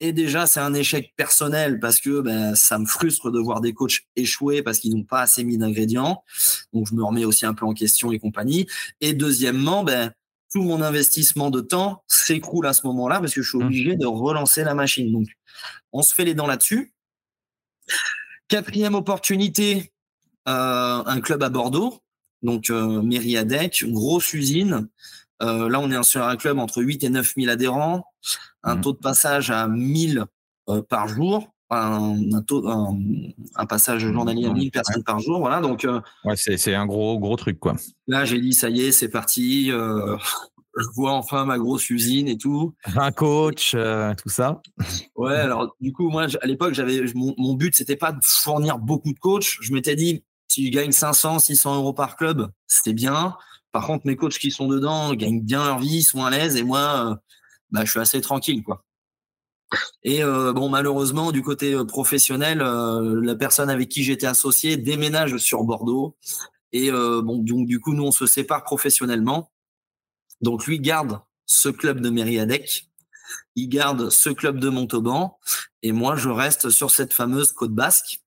et déjà, c'est un échec personnel parce que ben, ça me frustre de voir des coachs échouer parce qu'ils n'ont pas assez mis d'ingrédients. Donc, je me remets aussi un peu en question et compagnie. Et deuxièmement, ben, tout mon investissement de temps s'écroule à ce moment-là parce que je suis mmh. obligé de relancer la machine. Donc, on se fait les dents là-dessus. Quatrième opportunité, euh, un club à Bordeaux, donc euh, Mériadec, grosse usine. Euh, là, on est sur un club entre 8 et 9 000 adhérents, un mmh. taux de passage à 1000 euh, par jour, un, un, passage journalier à 1000 personnes par jour. Voilà, donc. Euh, ouais, c'est un gros, gros truc, quoi. Là, j'ai dit, ça y est, c'est parti. *laughs* je vois enfin ma grosse usine et tout. Un coach, tout ça. Ouais, *laughs* alors du coup, moi, à l'époque, j'avais mon, mon, but, c'était pas de fournir beaucoup de coachs. Je m'étais dit, si je gagne 500, 600 euros par club, c'était bien. Par contre, mes coachs qui sont dedans gagnent bien leur vie, sont à l'aise, et moi, bah, je suis assez tranquille, quoi. Et euh, bon, malheureusement, du côté euh, professionnel, euh, la personne avec qui j'étais associé déménage sur Bordeaux. Et bon, donc, du coup, nous, on se sépare professionnellement. Donc, lui garde ce club de Mériadec, il garde ce club de Montauban, et moi, je reste sur cette fameuse côte basque.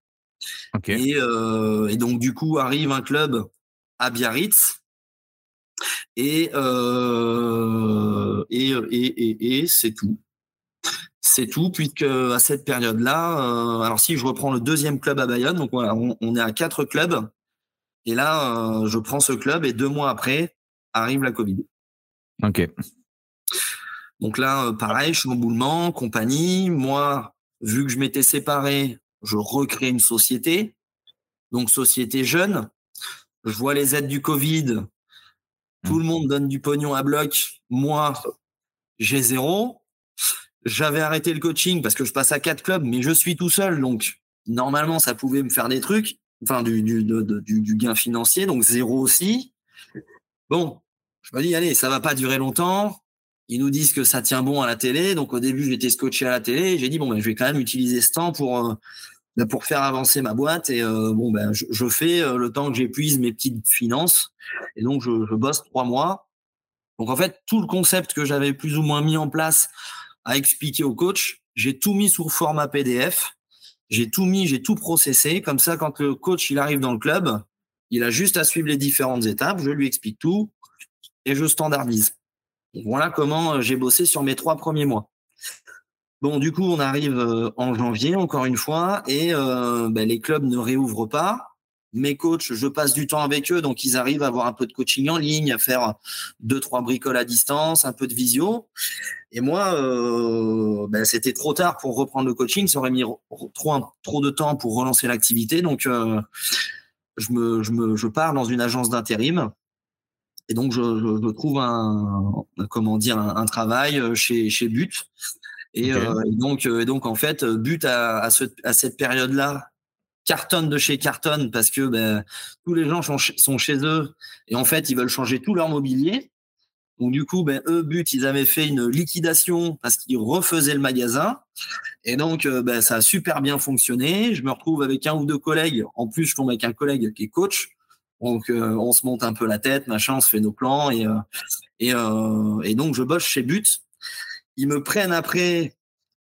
Et, et, donc, du coup, arrive un club à Biarritz. Et, et, et, et c'est tout. C'est tout, puisque à cette période-là, euh, alors si je reprends le deuxième club à Bayonne, donc voilà, on, est à quatre clubs, et là, euh, je prends ce club, et deux mois après, arrive la Covid. Ok. Donc là, euh, pareil, chamboulement, compagnie. Moi, vu que je m'étais séparé, je recrée une société. Donc, société jeune. Je vois les aides du Covid. Tout le monde donne du pognon à bloc. Moi, j'ai zéro j'avais arrêté le coaching parce que je passe à quatre clubs, mais je suis tout seul, donc normalement ça pouvait me faire des trucs, enfin du, gain financier, donc zéro aussi. Bon, je me dis allez, ça va pas durer longtemps. Ils nous disent que ça tient bon à la télé, donc au début j'étais scotché à la télé, j'ai dit bon ben je vais quand même utiliser ce temps pour euh, pour faire avancer ma boîte et euh, bon ben je, fais euh, le temps que j'épuise mes petites finances et donc je, je bosse trois mois. Donc en fait tout le concept que j'avais plus ou moins mis en place à expliquer au coach. J'ai tout mis sous format PDF. J'ai tout mis, j'ai tout processé. Comme ça, quand le coach il arrive dans le club, il a juste à suivre les différentes étapes. Je lui explique tout et je standardise. voilà comment euh, j'ai bossé sur mes trois premiers mois. Bon, du coup, on arrive euh, en janvier, encore une fois, et euh, ben, les clubs ne réouvrent pas mes coachs, je passe du temps avec eux, donc ils arrivent à avoir un peu de coaching en ligne, à faire deux, trois bricoles à distance, un peu de visio. Et moi, euh, ben, c'était trop tard pour reprendre le coaching. Ça aurait mis trop, trop de temps pour relancer l'activité. Donc, euh, je, me, je, me, je pars dans une agence d'intérim. Et donc, je, je, trouve un, comment dire, un, travail chez, chez But. Et, euh, donc, et donc, en fait, But à, à, ce, à cette période-là, cartonne de chez cartonne parce que ben, tous les gens sont chez eux et en fait, ils veulent changer tout leur mobilier. Donc du coup, ben, eux, but, ils avaient fait une liquidation parce qu'ils refaisaient le magasin. Et donc, euh, ben, ça a super bien fonctionné. Je me retrouve avec un ou deux collègues. En plus, je tombe avec un collègue qui est coach. Donc, euh, on se monte un peu la tête, machin, on se fait nos plans. Et, euh, et, et donc, je bosse chez But. Ils me prennent après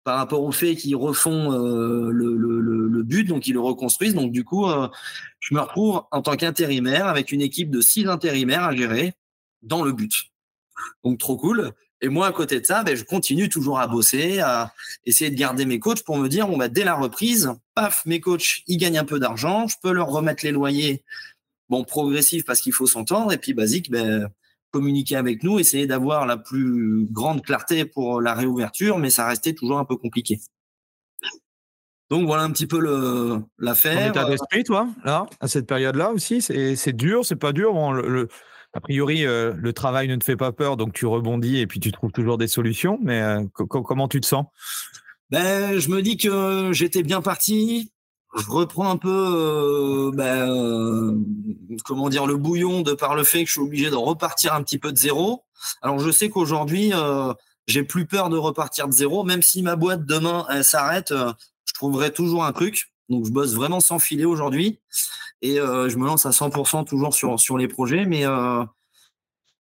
par rapport au fait qu'ils refont le, le, but, donc ils le reconstruisent. Donc, du coup, je me retrouve en tant qu'intérimaire avec une équipe de six intérimaires à gérer dans le but. Donc trop cool. Et moi, à côté de ça, ben, je continue toujours à bosser, à essayer de garder mes coachs pour me dire, on va dès la reprise, paf, mes coachs, ils gagnent un peu d'argent, je peux leur remettre les loyers, bon, progressif parce qu'il faut s'entendre, et puis basique, ben, communiquer avec nous, essayer d'avoir la plus grande clarté pour la réouverture, mais ça restait toujours un peu compliqué. Donc voilà un petit peu l'affaire. Ton état d'esprit, toi, là, à cette période-là aussi, c'est dur, c'est pas dur. Bon, le, a priori, euh, le travail ne te fait pas peur, donc tu rebondis et puis tu trouves toujours des solutions. Mais euh, comment tu te sens? Ben, Je me dis que j'étais bien parti. Je reprends un peu, euh, ben, comment dire, le bouillon de par le fait que je suis obligé de repartir un petit peu de zéro. Alors, je sais qu'aujourd'hui, j'ai plus peur de repartir de zéro, même si ma boîte demain s'arrête, je trouverai toujours un truc. Donc, je bosse vraiment sans filet aujourd'hui. Et euh, je me lance à 100% toujours sur, sur les projets, mais, euh,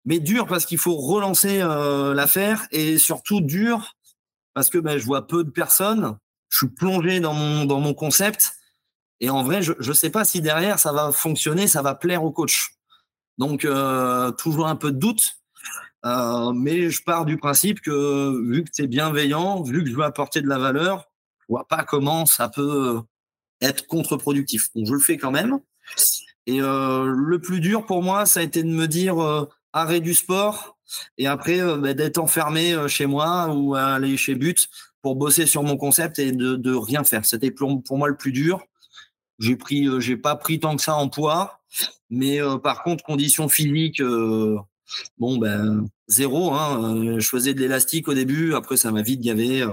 mais dur parce qu'il faut relancer euh, l'affaire. Et surtout dur parce que ben, je vois peu de personnes, je suis plongé dans mon, dans mon concept et en vrai, je ne sais pas si derrière ça va fonctionner, ça va plaire au coach. Donc, toujours un peu de doute. mais je pars du principe que vu que c'est bienveillant, vu que je veux apporter de la valeur, je vois pas comment ça peut être contre-productif. Donc je le fais quand même. Et euh, le plus dur pour moi, ça a été de me dire euh, arrêt du sport et après euh, bah, d'être enfermé chez moi ou aller chez But pour bosser sur mon concept et de, rien faire. C'était pour, moi le plus dur. J'ai pris, j'ai pas pris tant que ça en poids, mais par contre conditions physiques, bon ben zéro. Hein, je faisais de l'élastique au début, après ça m'a vite gavé.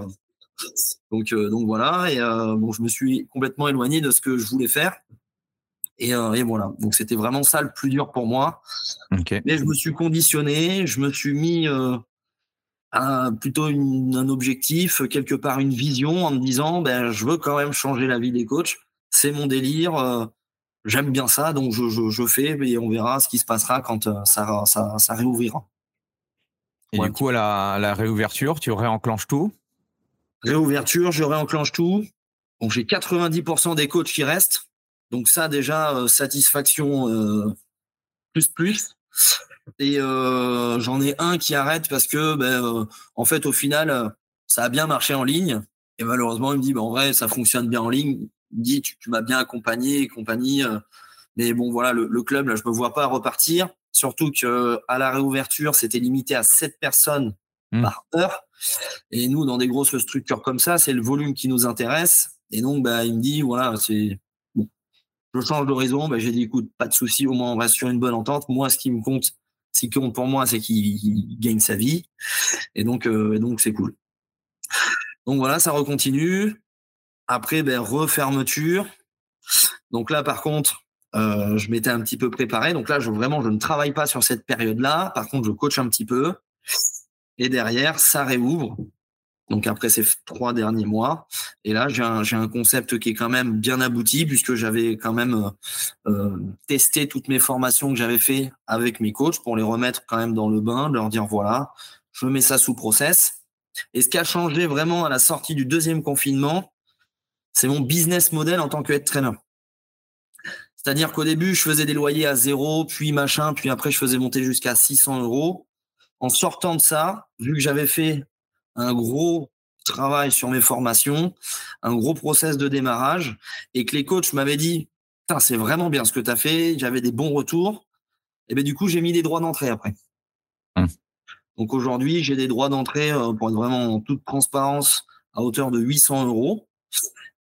donc, donc voilà. Et bon, je me suis complètement éloigné de ce que je voulais faire. Et, et voilà. Donc c'était vraiment ça le plus dur pour moi. Mais je me suis conditionné, je me suis mis un, plutôt un objectif, quelque part une vision en me disant ben, je veux quand même changer la vie des coachs. C'est mon délire. Euh, j'aime bien ça, donc je, je, je, fais et on verra ce qui se passera quand euh, ça, ça, ça réouvrira. Et du coup, à la, la, réouverture, tu réenclenches tout? Réouverture, je réenclenche tout. Donc j'ai 90% des coachs qui restent. Donc ça déjà, euh, satisfaction plus plus. Et euh, j'en ai un qui arrête parce que, ben, en fait, au final, ça a bien marché en ligne. Et malheureusement, il me dit, ben, en vrai, ça fonctionne bien en ligne. Il me dit, tu, m'as bien accompagné et compagnie. Euh. mais bon, voilà, le, club, là, je me vois pas repartir. Surtout que à la réouverture, c'était limité à 7 personnes mmh. par heure. Et nous, dans des grosses structures comme ça, c'est le volume qui nous intéresse. Et donc, bah, il me dit, voilà, c'est bon. Je change d'horizon. Bah, j'ai dit, écoute, pas de souci, au moins on reste sur une bonne entente. Moi, ce qui me compte, ce qui compte pour moi, c'est qu'il gagne sa vie. Et donc, euh, donc c'est cool. Donc voilà, ça recontinue. Après, ben, refermeture. Donc là, par contre, euh, je m'étais un petit peu préparé. Donc là, je, vraiment, je ne travaille pas sur cette période-là. Par contre, je coach un petit peu. Et derrière, ça réouvre donc après ces trois derniers mois. Et là, j'ai un, un, concept qui est quand même bien abouti puisque j'avais quand même euh, euh, testé toutes mes formations que j'avais fait avec mes coachs pour les remettre quand même dans le bain, leur dire voilà, je mets ça sous process. Et ce qui a changé vraiment à la sortie du deuxième confinement, c'est mon business model en tant que head trainer. C'est-à-dire qu'au début, je faisais des loyers à zéro, puis machin, puis après, je faisais monter jusqu'à 600 euros. En sortant de ça, vu que j'avais fait un gros travail sur mes formations, un gros process de démarrage, et que les coachs m'avaient dit, c'est vraiment bien ce que tu as fait, j'avais des bons retours, et bien du coup, j'ai mis des droits d'entrée après. Hum. Donc aujourd'hui, j'ai des droits d'entrée, euh, pour être vraiment en toute transparence, à hauteur de 800 euros.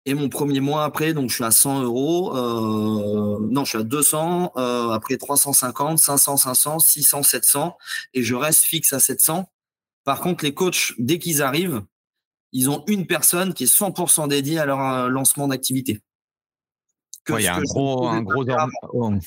Et mon premier mois après, donc je suis à 100 euros, euh, non, je suis à 200, euh, après 350, 500, 500, 600, 700, et je reste fixe à 700 par contre, les coachs, dès qu'ils arrivent, ils ont une personne qui est 100% dédiée à leur euh, lancement d'activité. il y a un gros, un gros,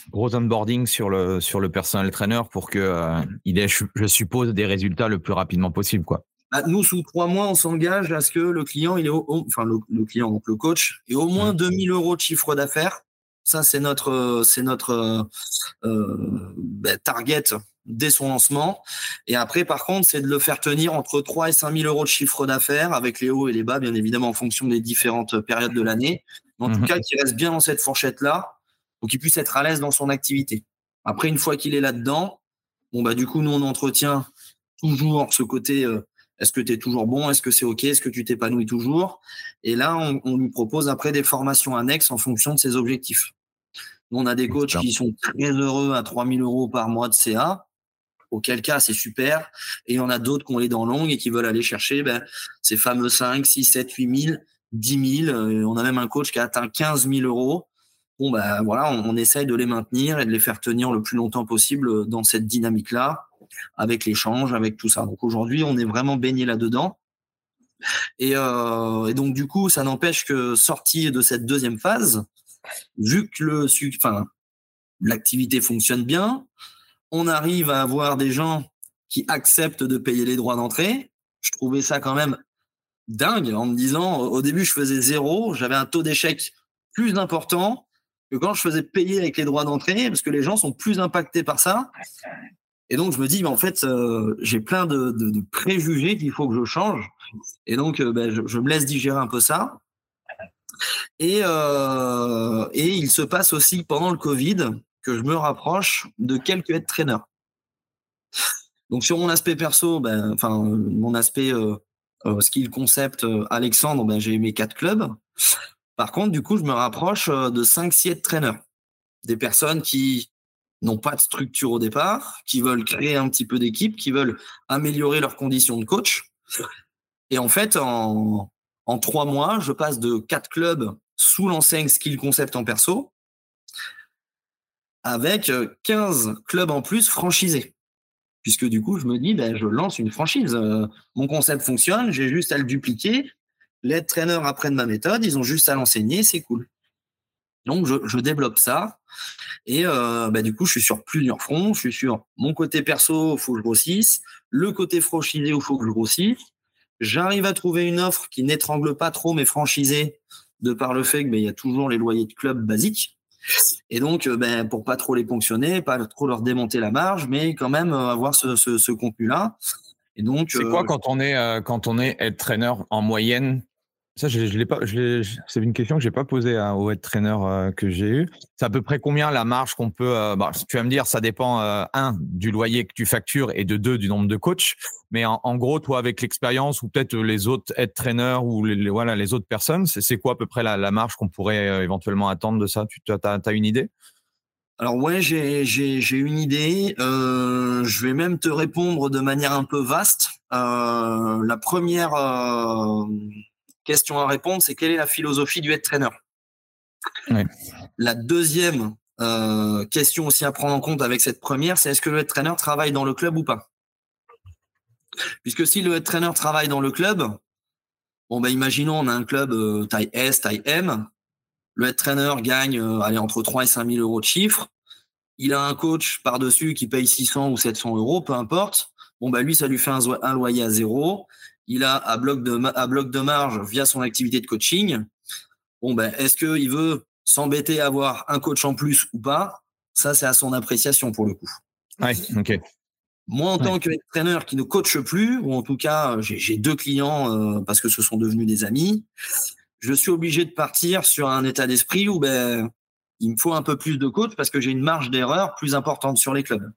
gros, onboarding sur le, sur le personnel trainer pour qu'il euh, ait, je suppose, des résultats le plus rapidement possible. Quoi. Bah, nous, sous trois mois, on s'engage à ce que le client, il est enfin le, client, donc le coach, ait au moins 2000 mmh. euros de chiffre d'affaires. Ça, c'est notre, c'est notre euh, bah, target dès son lancement. Et après, par contre, c'est de le faire tenir entre 3 et 5 000 euros de chiffre d'affaires avec les hauts et les bas, bien évidemment, en fonction des différentes périodes de l'année. En tout mhm. cas, qu'il reste bien dans cette fourchette-là pour qu'il puisse être à l'aise dans son activité. Après, une fois qu'il est là-dedans, bon, bah, du coup, nous, on entretient toujours ce côté euh, est-ce que tu es toujours bon? Est-ce que c'est OK? Est-ce que tu t'épanouis toujours? Et là, on, on, lui propose après des formations annexes en fonction de ses objectifs. On a des coachs qui sont très heureux à 3000 euros par mois de CA auquel cas c'est super. Et il y en a d'autres qui ont les dents longues et qui veulent aller chercher ben, ces fameux 5, 6, 7, 8 000, 10 000. on a même un coach qui a atteint 15 000 euros. Bon, ben voilà, on, essaye de les maintenir et de les faire tenir le plus longtemps possible dans cette dynamique-là, avec l'échange, avec tout ça. Donc aujourd'hui, on est vraiment baigné là-dedans. Et, euh, donc du coup, ça n'empêche que sortir de cette deuxième phase, vu que le, enfin, l'activité fonctionne bien, on arrive à avoir des gens qui acceptent de payer les droits d'entrée. Je trouvais ça quand même dingue en me disant, au début, je faisais zéro, j'avais un taux d'échec plus important que quand je faisais payer avec les droits d'entrée, parce que les gens sont plus impactés par ça. Et donc, je me dis, mais en fait, euh, j'ai plein de, préjugés qu'il faut que je change. Et donc, euh, ben, je, me laisse digérer un peu ça. Et, euh, et il se passe aussi pendant le Covid que je me rapproche de quelques head trainers. Donc sur mon aspect perso, ben, enfin mon aspect skill concept Alexandre, ben, j'ai mes quatre clubs. Par contre, du coup, je me rapproche de 5-6 head trainers. Des personnes qui n'ont pas de structure au départ, qui veulent créer un petit peu d'équipe, qui veulent améliorer leurs conditions de coach. Et en fait, en, trois mois, je passe de quatre clubs sous l'enseigne Skill Concept en perso avec 15 euh, clubs en plus franchisés. puisque du coup, je me dis, ben, je lance une franchise. mon concept fonctionne, j'ai juste à le dupliquer. Les traîneurs apprennent ma méthode, ils ont juste à l'enseigner, c'est cool. Donc, je, développe ça. Et ben, du coup, je suis sur plusieurs fronts. Je suis sur mon côté perso, il faut que je grossisse. Le côté franchisé, il faut que je grossisse. J'arrive à trouver une offre qui n'étrangle pas trop mes franchisés de par le fait qu'il ben, y a toujours les loyers de club basiques. Et donc, euh, ben, pour pas trop les ponctionner, pas trop leur démonter la marge, mais quand même euh, avoir ce, ce, contenu-là. Et donc, c'est quoi euh, quand on est quand on est head trainer en moyenne ça, je, je l'ai c'est une question que j'ai pas posée au head trainer euh, que j'ai eu. C'est à peu près combien la marge qu'on peut. Euh, bah, tu vas me dire, ça dépend euh, un du loyer que tu factures et de deux du nombre de coachs. Mais en, gros, toi, avec l'expérience ou peut-être les autres head trainers ou les, voilà les autres personnes, c'est quoi à peu près la, la marge qu'on pourrait éventuellement attendre de ça? Tu as, as, une idée? Alors ouais, j'ai une idée. je vais même te répondre de manière un peu vaste. la première question à répondre, c'est quelle est la philosophie du head trainer La deuxième euh, question aussi à prendre en compte avec cette première, c'est est-ce que le head trainer travaille dans le club ou pas? Puisque si le head trainer travaille dans le club, bon ben imaginons on a un club euh, taille S, taille M, le head trainer gagne euh, allez, entre 3 et 5 000 euros de chiffre, il a un coach par-dessus qui paye 600 ou 700 euros, peu importe. Bon, ben lui, ça lui fait un, un loyer à zéro il a à bloc de, à bloc de marge via son activité de coaching. Bon, ben, est-ce qu'il veut s'embêter à avoir un coach en plus ou pas? Ça, c'est à son appréciation pour le coup. Ouais, ok. Moi, en tant que traîneur qui ne coache plus, ou en tout cas, j'ai deux clients euh, parce que ce sont devenus des amis, je suis obligé de partir sur un état d'esprit où ben, il me faut un peu plus de coach parce que j'ai une marge d'erreur plus importante sur les clubs.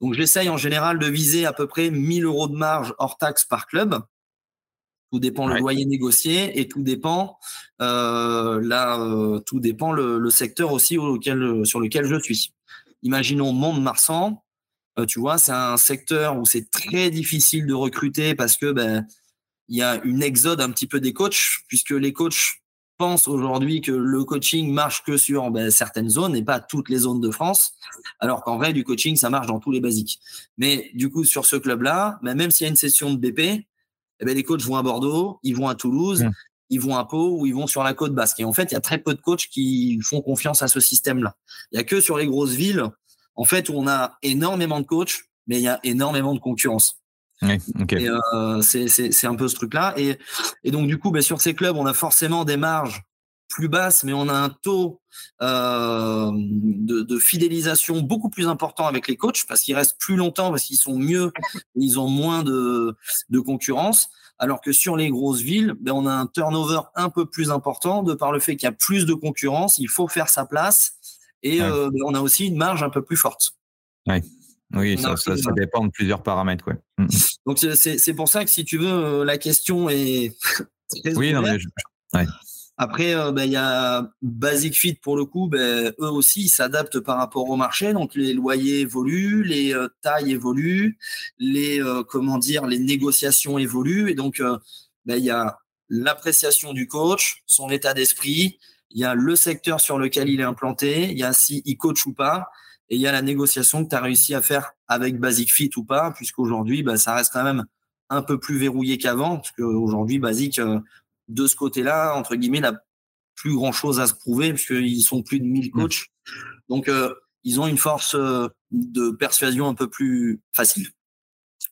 Donc j'essaye en général de viser à peu près 1000 euros de marge hors taxe par club. Tout dépend le loyer négocié et tout dépend euh, là, euh, tout dépend le, secteur aussi auquel, sur lequel je suis. Imaginons Mont-de-Marsan, euh, tu vois, c'est un secteur où c'est très difficile de recruter parce que ben il y a une exode un petit peu des coachs puisque les coachs pense aujourd'hui que le coaching marche que sur ben, certaines zones et pas toutes les zones de France, alors qu'en vrai, du coaching, ça marche dans tous les basiques. Mais du coup, sur ce club-là, ben, même s'il y a une session de BP, eh ben, les coachs vont à Bordeaux, ils vont à Toulouse, mmh. ils vont à Pau ou ils vont sur la côte basque. Et en fait, il y a très peu de coachs qui font confiance à ce système-là. Il y a que sur les grosses villes, en fait, où on a énormément de coachs, mais il y a énormément de concurrence. Euh, c'est un peu ce truc-là. Et, et, donc, du coup, ben, sur ces clubs, on a forcément des marges plus basses, mais on a un taux euh, de, de, fidélisation beaucoup plus important avec les coachs parce qu'ils restent plus longtemps, parce qu'ils sont mieux, ils ont moins de, de concurrence. Alors que sur les grosses villes, ben, on a un turnover un peu plus important de par le fait qu'il y a plus de concurrence, il faut faire sa place et euh, ben, on a aussi une marge un peu plus forte. Ouais. Oui, ça, ça, dépend de plusieurs paramètres. Ouais. Mm, mm. *laughs* Donc, c'est pour ça que si tu veux, euh, la question est. *laughs* oui, non, mais ouais. Après, euh, ben, il y a Basic Fit pour le coup, ben, eux aussi, ils s'adaptent par rapport au marché. Donc, les loyers évoluent, les euh, tailles évoluent, les, comment dire, les négociations évoluent. Et donc, ben, il y a l'appréciation du coach, son état d'esprit, il y a le secteur sur lequel il est implanté, il y a si il coach ou pas et il y a la négociation que tu as réussi à faire avec Basic Fit ou pas, puisqu'aujourd'hui, bah, ça reste quand même un peu plus verrouillé qu'avant, parce qu'aujourd'hui, Basic, euh, de ce côté-là, entre guillemets, n'a plus grand-chose à se prouver, puisqu'ils sont plus de 1000 mmh. coachs. Donc, euh, ils ont une force euh, de persuasion un peu plus facile.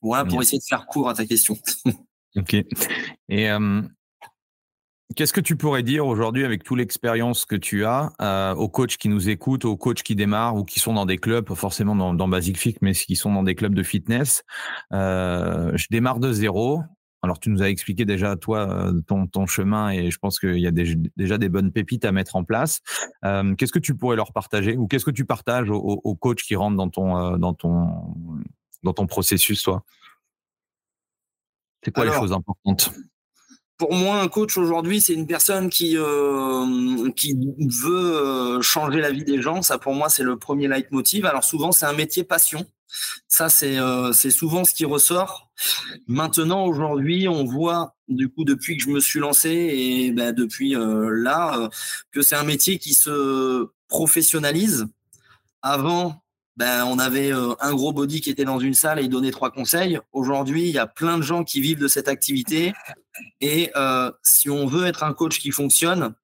Voilà pour essayer de faire court à ta question. *laughs* ok. Et Qu'est-ce que tu pourrais dire aujourd'hui avec toute l'expérience que tu as euh, aux coachs qui nous écoutent, aux coachs qui démarrent ou qui sont dans des clubs, forcément dans, dans Basic Fit, mais qui sont dans des clubs de fitness? Euh, Je démarre de zéro. Alors tu nous as expliqué déjà toi euh, ton, ton chemin et je pense qu'il y a déjà des bonnes pépites à mettre en place. Euh, qu'est-ce que tu pourrais leur partager ou qu'est-ce que tu partages aux, aux, coachs qui rentrent dans ton euh, dans ton dans ton processus toi? C'est quoi les choses importantes? Pour moi, un coach aujourd'hui, c'est une personne qui euh, qui veut euh, changer la vie des gens. Ça, pour moi, c'est le premier leitmotiv. Alors souvent, c'est un métier passion. Ça, c'est euh, souvent ce qui ressort. Maintenant, aujourd'hui, on voit du coup depuis que je me suis lancé et ben, depuis là que c'est un métier qui se professionnalise. Avant, ben, on avait euh, un gros body qui était dans une salle et il donnait trois conseils. Aujourd'hui, il y a plein de gens qui vivent de cette activité. Et euh, si on veut être un coach qui fonctionne,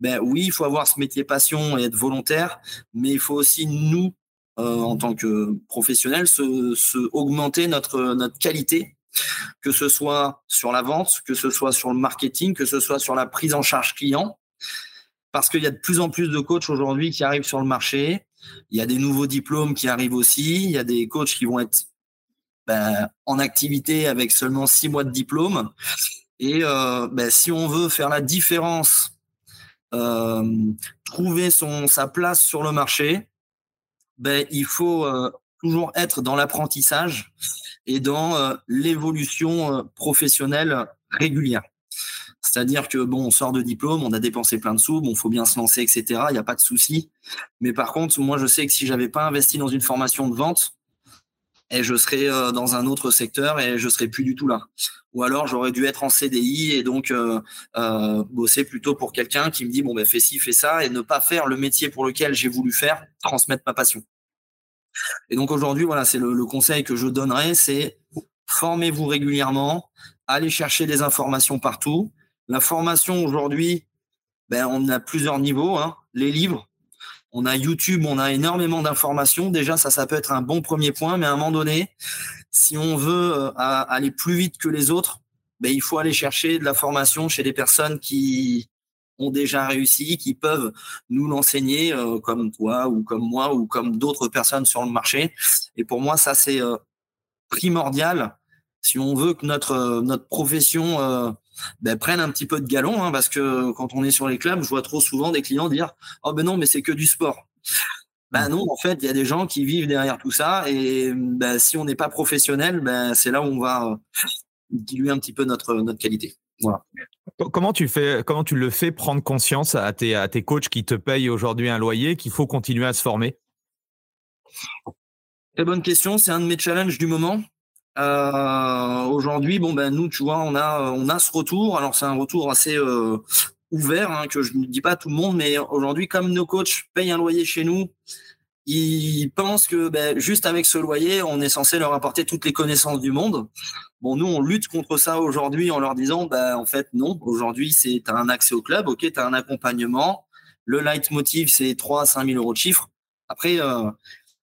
ben oui, il faut avoir ce métier passion et être volontaire, mais il faut aussi nous, euh, en tant que professionnels, se, se, augmenter notre notre qualité, que ce soit sur la vente, que ce soit sur le marketing, que ce soit sur la prise en charge client, parce qu'il y a de plus en plus de coachs aujourd'hui qui arrivent sur le marché il y a des nouveaux diplômes qui arrivent aussi. Il y a des coachs qui vont être ben, en activité avec seulement six mois de diplôme. Et euh, ben, si on veut faire la différence, euh, trouver son, sa place sur le marché, ben, il faut euh, toujours être dans l'apprentissage et dans l'évolution professionnelle régulière. C'est-à-dire que bon, on sort de diplôme, on a dépensé plein de sous, bon, faut bien se lancer, etc. Il n'y a pas de souci. Mais par contre, moi, je sais que si j'avais pas investi dans une formation de vente, et je serais euh, dans un autre secteur et je serais plus du tout là. Ou alors j'aurais dû être en CDI et donc euh, euh, bosser plutôt pour quelqu'un qui me dit bon ben fais ci, fais ça et ne pas faire le métier pour lequel j'ai voulu faire, transmettre ma passion. Et donc aujourd'hui voilà c'est le, le conseil que je donnerais c'est formez-vous régulièrement, allez chercher des informations partout la formation aujourd'hui, ben, on a plusieurs niveaux. Hein. Les livres, on a YouTube, on a énormément d'informations. Déjà, ça, ça peut être un bon premier point, mais à un moment donné, si on veut euh, aller plus vite que les autres, ben, il faut aller chercher de la formation chez des personnes qui ont déjà réussi, qui peuvent nous l'enseigner, euh, comme toi ou comme moi ou comme d'autres personnes sur le marché. Et pour moi, ça, c'est euh, primordial si on veut que notre, notre profession ben, prennent un petit peu de galon, hein, parce que quand on est sur les clubs, je vois trop souvent des clients dire Oh ben non, mais c'est que du sport. Ben non, en fait, il y a des gens qui vivent derrière tout ça, et ben, si on n'est pas professionnel, ben, c'est là où on va euh, diluer un petit peu notre, notre qualité. Voilà. Comment tu fais, comment tu le fais prendre conscience à tes, à tes coachs qui te payent aujourd'hui un loyer qu'il faut continuer à se former? Très bonne question. C'est un de mes challenges du moment. Euh, Aujourd'hui, bon ben nous, tu vois, on a on a ce retour. Alors c'est un retour assez euh, ouvert hein, que je ne dis pas à tout le monde, mais aujourd'hui, comme nos coachs payent un loyer chez nous, ils pensent que ben, juste avec ce loyer, on est censé leur apporter toutes les connaissances du monde. Bon, nous, on lutte contre ça aujourd'hui en leur disant, ben, en fait, non. Aujourd'hui, c'est un accès au club, ok, tu as un accompagnement. Le leitmotiv, c'est 3 à 5 000 euros de chiffre. Après, euh,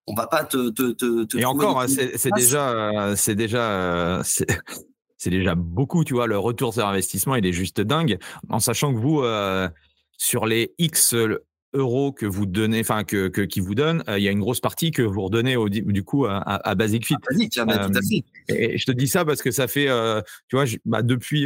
on va pas te. te, te, et encore, c'est déjà, c'est déjà, *laughs* c'est déjà beaucoup, tu vois. Le retour sur investissement, il est juste dingue, en sachant que vous, euh, sur les X euros que vous donnez, enfin que, que qui vous donne, euh, il y a une grosse partie que vous redonnez au, du coup à, à Basic Fit. Basic, tout à euh, fait. Et je te dis ça parce que ça fait, euh, tu vois, bah, depuis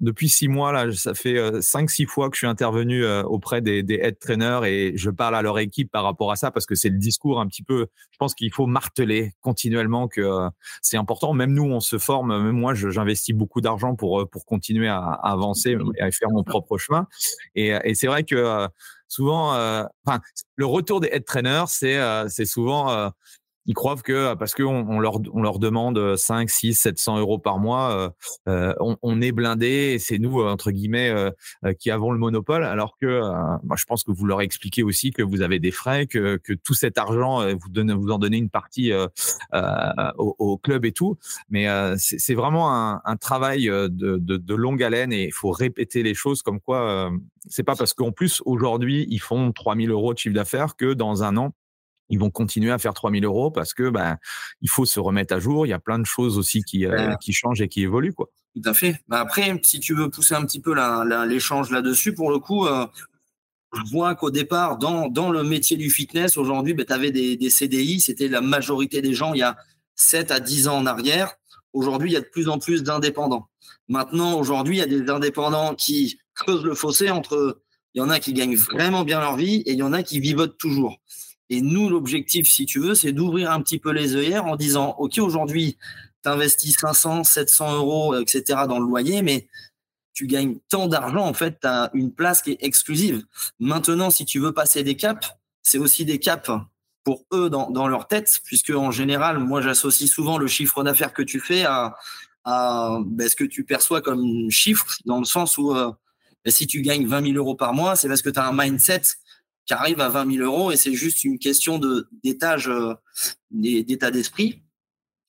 depuis six mois là, ça fait cinq six fois que je suis intervenu auprès des, des head trainers et je parle à leur équipe par rapport à ça parce que c'est le discours un petit peu. Je pense qu'il faut marteler continuellement que c'est important. Même nous, on se forme. Même moi, j'investis beaucoup d'argent pour pour continuer à, avancer et à faire mon propre chemin. Et, et c'est vrai que souvent, euh, enfin, le retour des head trainers, c'est euh, c'est souvent euh, ils croient que euh, parce qu'on on leur, on leur demande 5, 6, 700 euros par mois, euh, euh, on, on, est blindé et c'est nous, entre guillemets, euh, qui avons le monopole. Alors que moi, je pense que vous leur expliquez aussi que vous avez des frais, que, que tout cet argent, vous, donnez, vous en donnez une partie au, au, club et tout. Mais c'est vraiment un, un travail de, de, de, longue haleine et il faut répéter les choses comme quoi c'est pas parce qu'en plus, aujourd'hui, ils font 3000 euros de chiffre d'affaires que dans un an, ils vont continuer à faire 3000 euros parce que ben il faut se remettre à jour. Il y a plein de choses aussi qui, euh, qui changent et qui évoluent. Quoi. Tout à fait. Ben après, si tu veux pousser un petit peu l'échange là-dessus, pour le coup, euh, je vois qu'au départ, dans, dans le métier du fitness, aujourd'hui, ben, tu avais des, des CDI. C'était la majorité des gens il y a 7 à 10 ans en arrière. Aujourd'hui, il y a de plus en plus d'indépendants. Maintenant, aujourd'hui, il y a des indépendants qui creusent le fossé entre. Il y en a qui gagnent vraiment bien leur vie et il y en a qui vivotent toujours. Et nous, l'objectif, si tu veux, c'est d'ouvrir un petit peu les œillères en disant, OK, aujourd'hui, tu investis 500, 700 euros, etc. dans le loyer, mais tu gagnes tant d'argent, en fait, tu as une place qui est exclusive. Maintenant, si tu veux passer des caps, c'est aussi des caps pour eux dans, leur tête, puisque en général, moi, j'associe souvent le chiffre d'affaires que tu fais à, à ben, ce que tu perçois comme chiffre, dans le sens où euh, ben, si tu gagnes 20 000 euros par mois, c'est parce que tu as un mindset qui arrivent à 20 000 euros et c'est juste une question de d'étage, d'état d'esprit.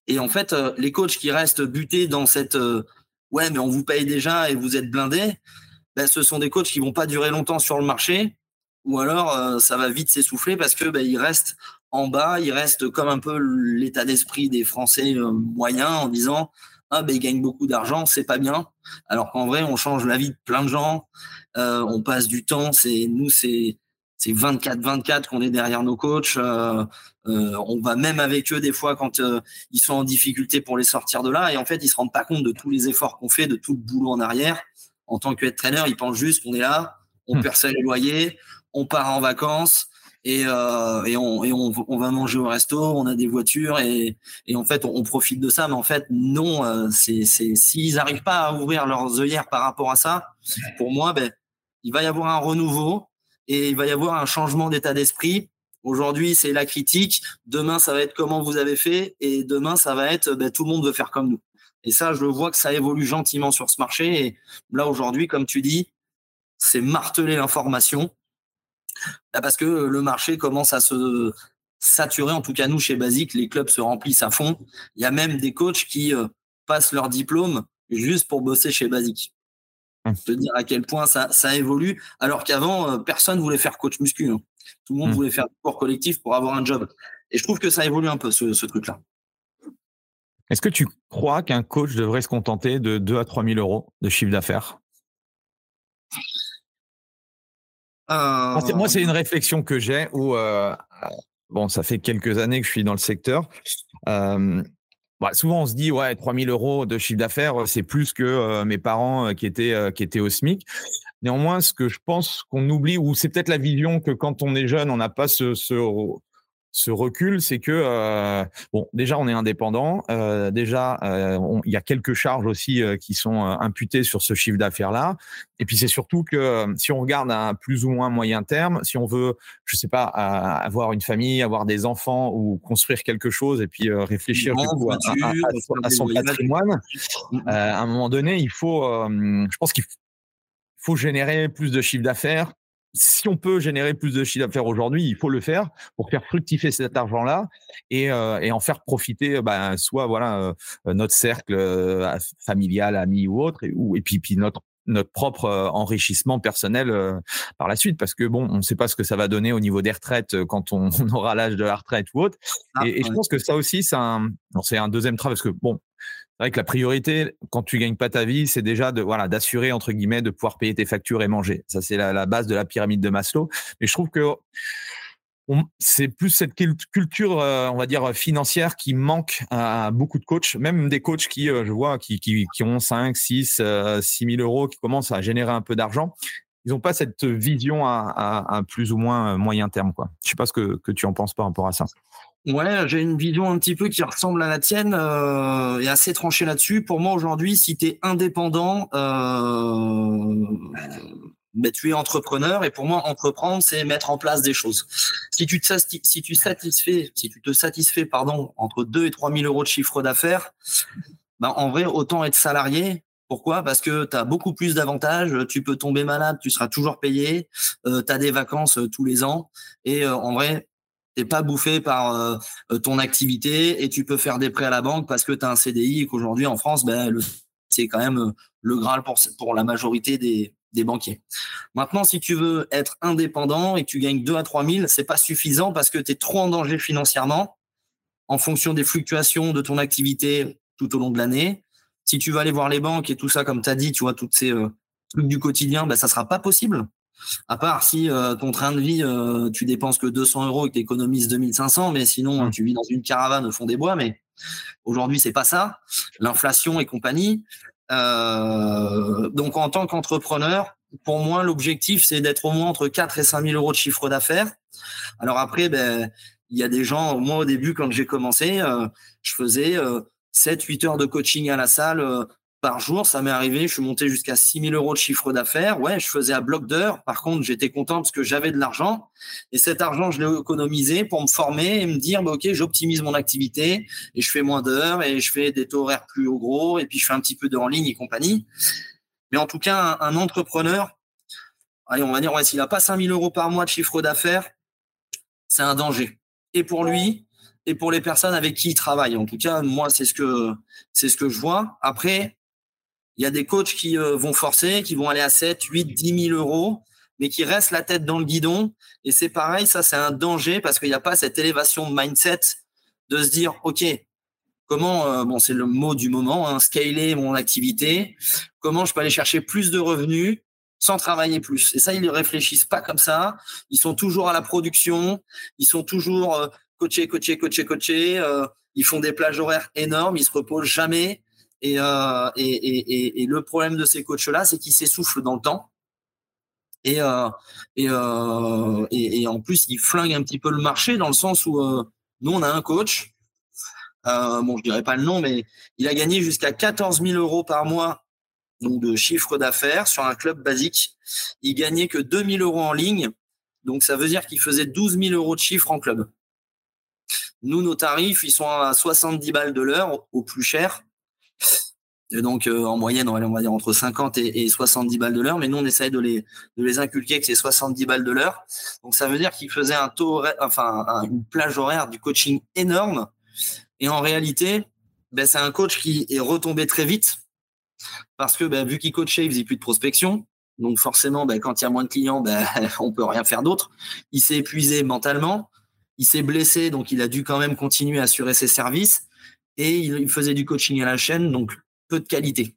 Et en fait, les coachs qui restent butés dans cette ouais, mais on vous paye déjà et vous êtes blindés, ben, ce sont des coachs qui vont pas durer longtemps sur le marché ou alors ça va vite s'essouffler parce que ben, ils restent en bas, ils restent comme un peu l'état d'esprit des Français moyens en disant ah ben ils gagnent beaucoup d'argent, c'est pas bien. Alors qu'en vrai, on change la vie de plein de gens, on passe du temps, c'est nous c'est c'est 24-24 qu'on est derrière nos coachs. Euh, euh, on va même avec eux des fois quand euh, ils sont en difficulté pour les sortir de là. Et en fait, ils se rendent pas compte de tous les efforts qu'on fait, de tout le boulot en arrière. En tant que traîneur, ils pensent juste qu'on est là, on perçoit les loyers, on part en vacances et, on, va manger au resto, on a des voitures et, en fait, on, profite de ça. Mais en fait, non, c'est s'ils n'arrivent pas à ouvrir leurs œillères par rapport à ça, pour moi, ben, il va y avoir un renouveau et il va y avoir un changement d'état d'esprit. Aujourd'hui, c'est la critique. Demain, ça va être comment vous avez fait. Et demain, ça va être ben, tout le monde veut faire comme nous. Et ça, je vois que ça évolue gentiment sur ce marché. Et là, aujourd'hui, comme tu dis, c'est marteler l'information. Bah, parce que le marché commence à se saturer. En tout cas, nous, chez Basic, les clubs se remplissent à fond. Il y a même des coachs qui euh, passent leur diplôme juste pour bosser chez Basic. Hum. te dire à quel point ça, ça évolue, alors qu'avant, euh, personne voulait faire coach muscu. Hein. Tout le monde hum. voulait faire du sport collectif pour avoir un job. Et je trouve que ça évolue un peu, ce, truc-là. Est-ce que tu crois qu'un coach devrait se contenter de 2 à 3 000 euros de chiffre d'affaires? Euh, Moi, c'est une réflexion que j'ai où, euh, bon, ça fait quelques années que je suis dans le secteur. Bah, souvent, on se dit, ouais, 3000 euros de chiffre d'affaires, c'est plus que euh, mes parents euh, qui, étaient, euh, qui étaient au SMIC. Néanmoins, ce que je pense qu'on oublie, ou c'est peut-être la vision que quand on est jeune, on n'a pas ce, ce recul, c'est que euh, bon, déjà on est indépendant, euh, déjà euh, il y a quelques charges aussi qui sont imputées sur ce chiffre d'affaires là, et puis c'est surtout que si on regarde à plus ou moins moyen terme, si on veut, je sais pas, avoir une famille, avoir des enfants ou construire quelque chose et puis réfléchir à, son patrimoine, à un moment donné, il faut, je pense qu'il faut générer plus de chiffre d'affaires si on peut générer plus de chiffre d'affaires aujourd'hui, il faut le faire pour faire fructifier cet argent-là et, euh, et, en faire profiter bah, soit voilà euh, notre cercle euh, familial, ami ou autre, et, ou, et puis, puis notre notre propre enrichissement personnel par la suite. Parce que bon on ne sait pas ce que ça va donner au niveau des retraites quand *laughs* on, aura l'âge de la retraite ou autre. Ah, et, je pense que ça aussi c'est un c'est un deuxième travail parce que bon c'est vrai que la priorité, quand tu gagnes pas ta vie, c'est déjà de voilà d'assurer entre guillemets de pouvoir payer tes factures et manger. Ça c'est la, base de la pyramide de Maslow. Mais je trouve que c'est plus cette culture, euh, on va dire financière, qui manque à beaucoup de coachs, même des coachs qui, euh, je vois, qui, qui, ont 5, 6, 6 000 euros, qui commencent à générer un peu d'argent. Ils n'ont pas cette vision à, plus ou moins moyen terme. Quoi. Je sais pas ce que, que tu en penses par rapport à ça. Ouais, j'ai une vision un petit peu qui ressemble à la tienne euh, et assez tranchée là-dessus. Pour moi, aujourd'hui, si tu es indépendant, euh, ben, tu es entrepreneur. Et pour moi, entreprendre, c'est mettre en place des choses. Si tu te, si tu satisfais, si tu te satisfais, pardon, entre 2 et 3 000 euros de chiffre d'affaires, ben, en vrai, autant être salarié. Pourquoi? Parce que tu as beaucoup plus d'avantages. Tu peux tomber malade, tu seras toujours payé. Euh, tu as des vacances euh, tous les ans. Et euh, en vrai, t'es pas bouffé par euh, euh, ton activité et tu peux faire des prêts à la banque parce que tu as un CDI et qu'aujourd'hui en France, ben, c'est quand même euh, le Graal pour, la majorité des, banquiers. Maintenant, si tu veux être indépendant et que tu gagnes 2 à 3 000, c'est pas suffisant parce que tu es trop en danger financièrement en fonction des fluctuations de ton activité tout au long de l'année. Si tu vas aller voir les banques et tout ça, comme tu as dit, tu vois, toutes ces trucs du quotidien, ben, ça sera pas possible à part si euh, ton train de vie, euh, tu dépenses que 200 euros et que tu économises 2500, mais sinon, mmh. tu vis dans une caravane au fond des bois. Mais aujourd'hui, c'est pas ça. L'inflation et compagnie. Euh, donc, en tant qu'entrepreneur, pour moi, l'objectif, c'est d'être au moins entre 4 et 5 000 euros de chiffre d'affaires. Alors après, ben, il y a des gens, moi au début, quand j'ai commencé, je faisais 7-8 heures de coaching à la salle par jour, ça m'est arrivé, je suis monté jusqu'à 6 000 euros de chiffre d'affaires. Ouais, je faisais à bloc d'heures. Par contre, j'étais content parce que j'avais de l'argent. Et cet argent, je l'ai économisé pour me former et me dire, bah, OK, j'optimise mon activité et je fais moins d'heures et je fais des taux horaires plus gros et puis je fais un petit peu de en ligne et compagnie. Mais en tout cas, un, entrepreneur, allez, on va dire, ouais, s'il n'a pas 5000 euros par mois de chiffre d'affaires, c'est un danger. Et pour lui, et pour les personnes avec qui il travaille. En tout cas, moi, c'est ce que, c'est ce que je vois. Après, il y a des coachs qui euh, vont forcer, qui vont aller à 7, 8, 10 000 euros, mais qui restent la tête dans le guidon. Et c'est pareil, ça, c'est un danger parce qu'il n'y a pas cette élévation de mindset de se dire, OK, comment, euh, bon, c'est le mot du moment, hein, scaler mon activité, comment je peux aller chercher plus de revenus sans travailler plus? Et ça, ils ne réfléchissent pas comme ça. Ils sont toujours à la production, ils sont toujours euh, coachés, coachés, coachés, coachés. Euh, ils font des plages horaires énormes, ils se reposent jamais. Et, euh, et, et, et, le problème de ces coachs-là, c'est qu'ils s'essoufflent dans le temps. Et, euh, euh, et, en plus, ils flinguent un petit peu le marché dans le sens où euh, nous, on a un coach, euh, bon, je dirais pas le nom, mais il a gagné jusqu'à 14 000 euros par mois donc de chiffre d'affaires sur un club basique. Il gagnait que 2 000 euros en ligne, donc ça veut dire qu'il faisait 12 000 euros de chiffre en club. Nous, nos tarifs, ils sont à 70 balles de l'heure au plus cher. Et donc, euh, en moyenne, on va dire entre 50 et, 70 balles de l'heure. Mais nous, on essaye de les, inculquer que c'est 70 balles de l'heure. Donc, ça veut dire qu'il faisait un taux, enfin, une plage horaire du coaching énorme. Et en réalité, ben, c'est un coach qui est retombé très vite parce que ben, vu qu'il coachait, il faisait plus de prospection. Donc forcément, ben, quand il y a moins de clients, ben, *laughs* on peut rien faire d'autre. Il s'est épuisé mentalement il s'est blessé, donc il a dû quand même continuer à assurer ses services. Et il, faisait du coaching à la chaîne, donc peu de qualité.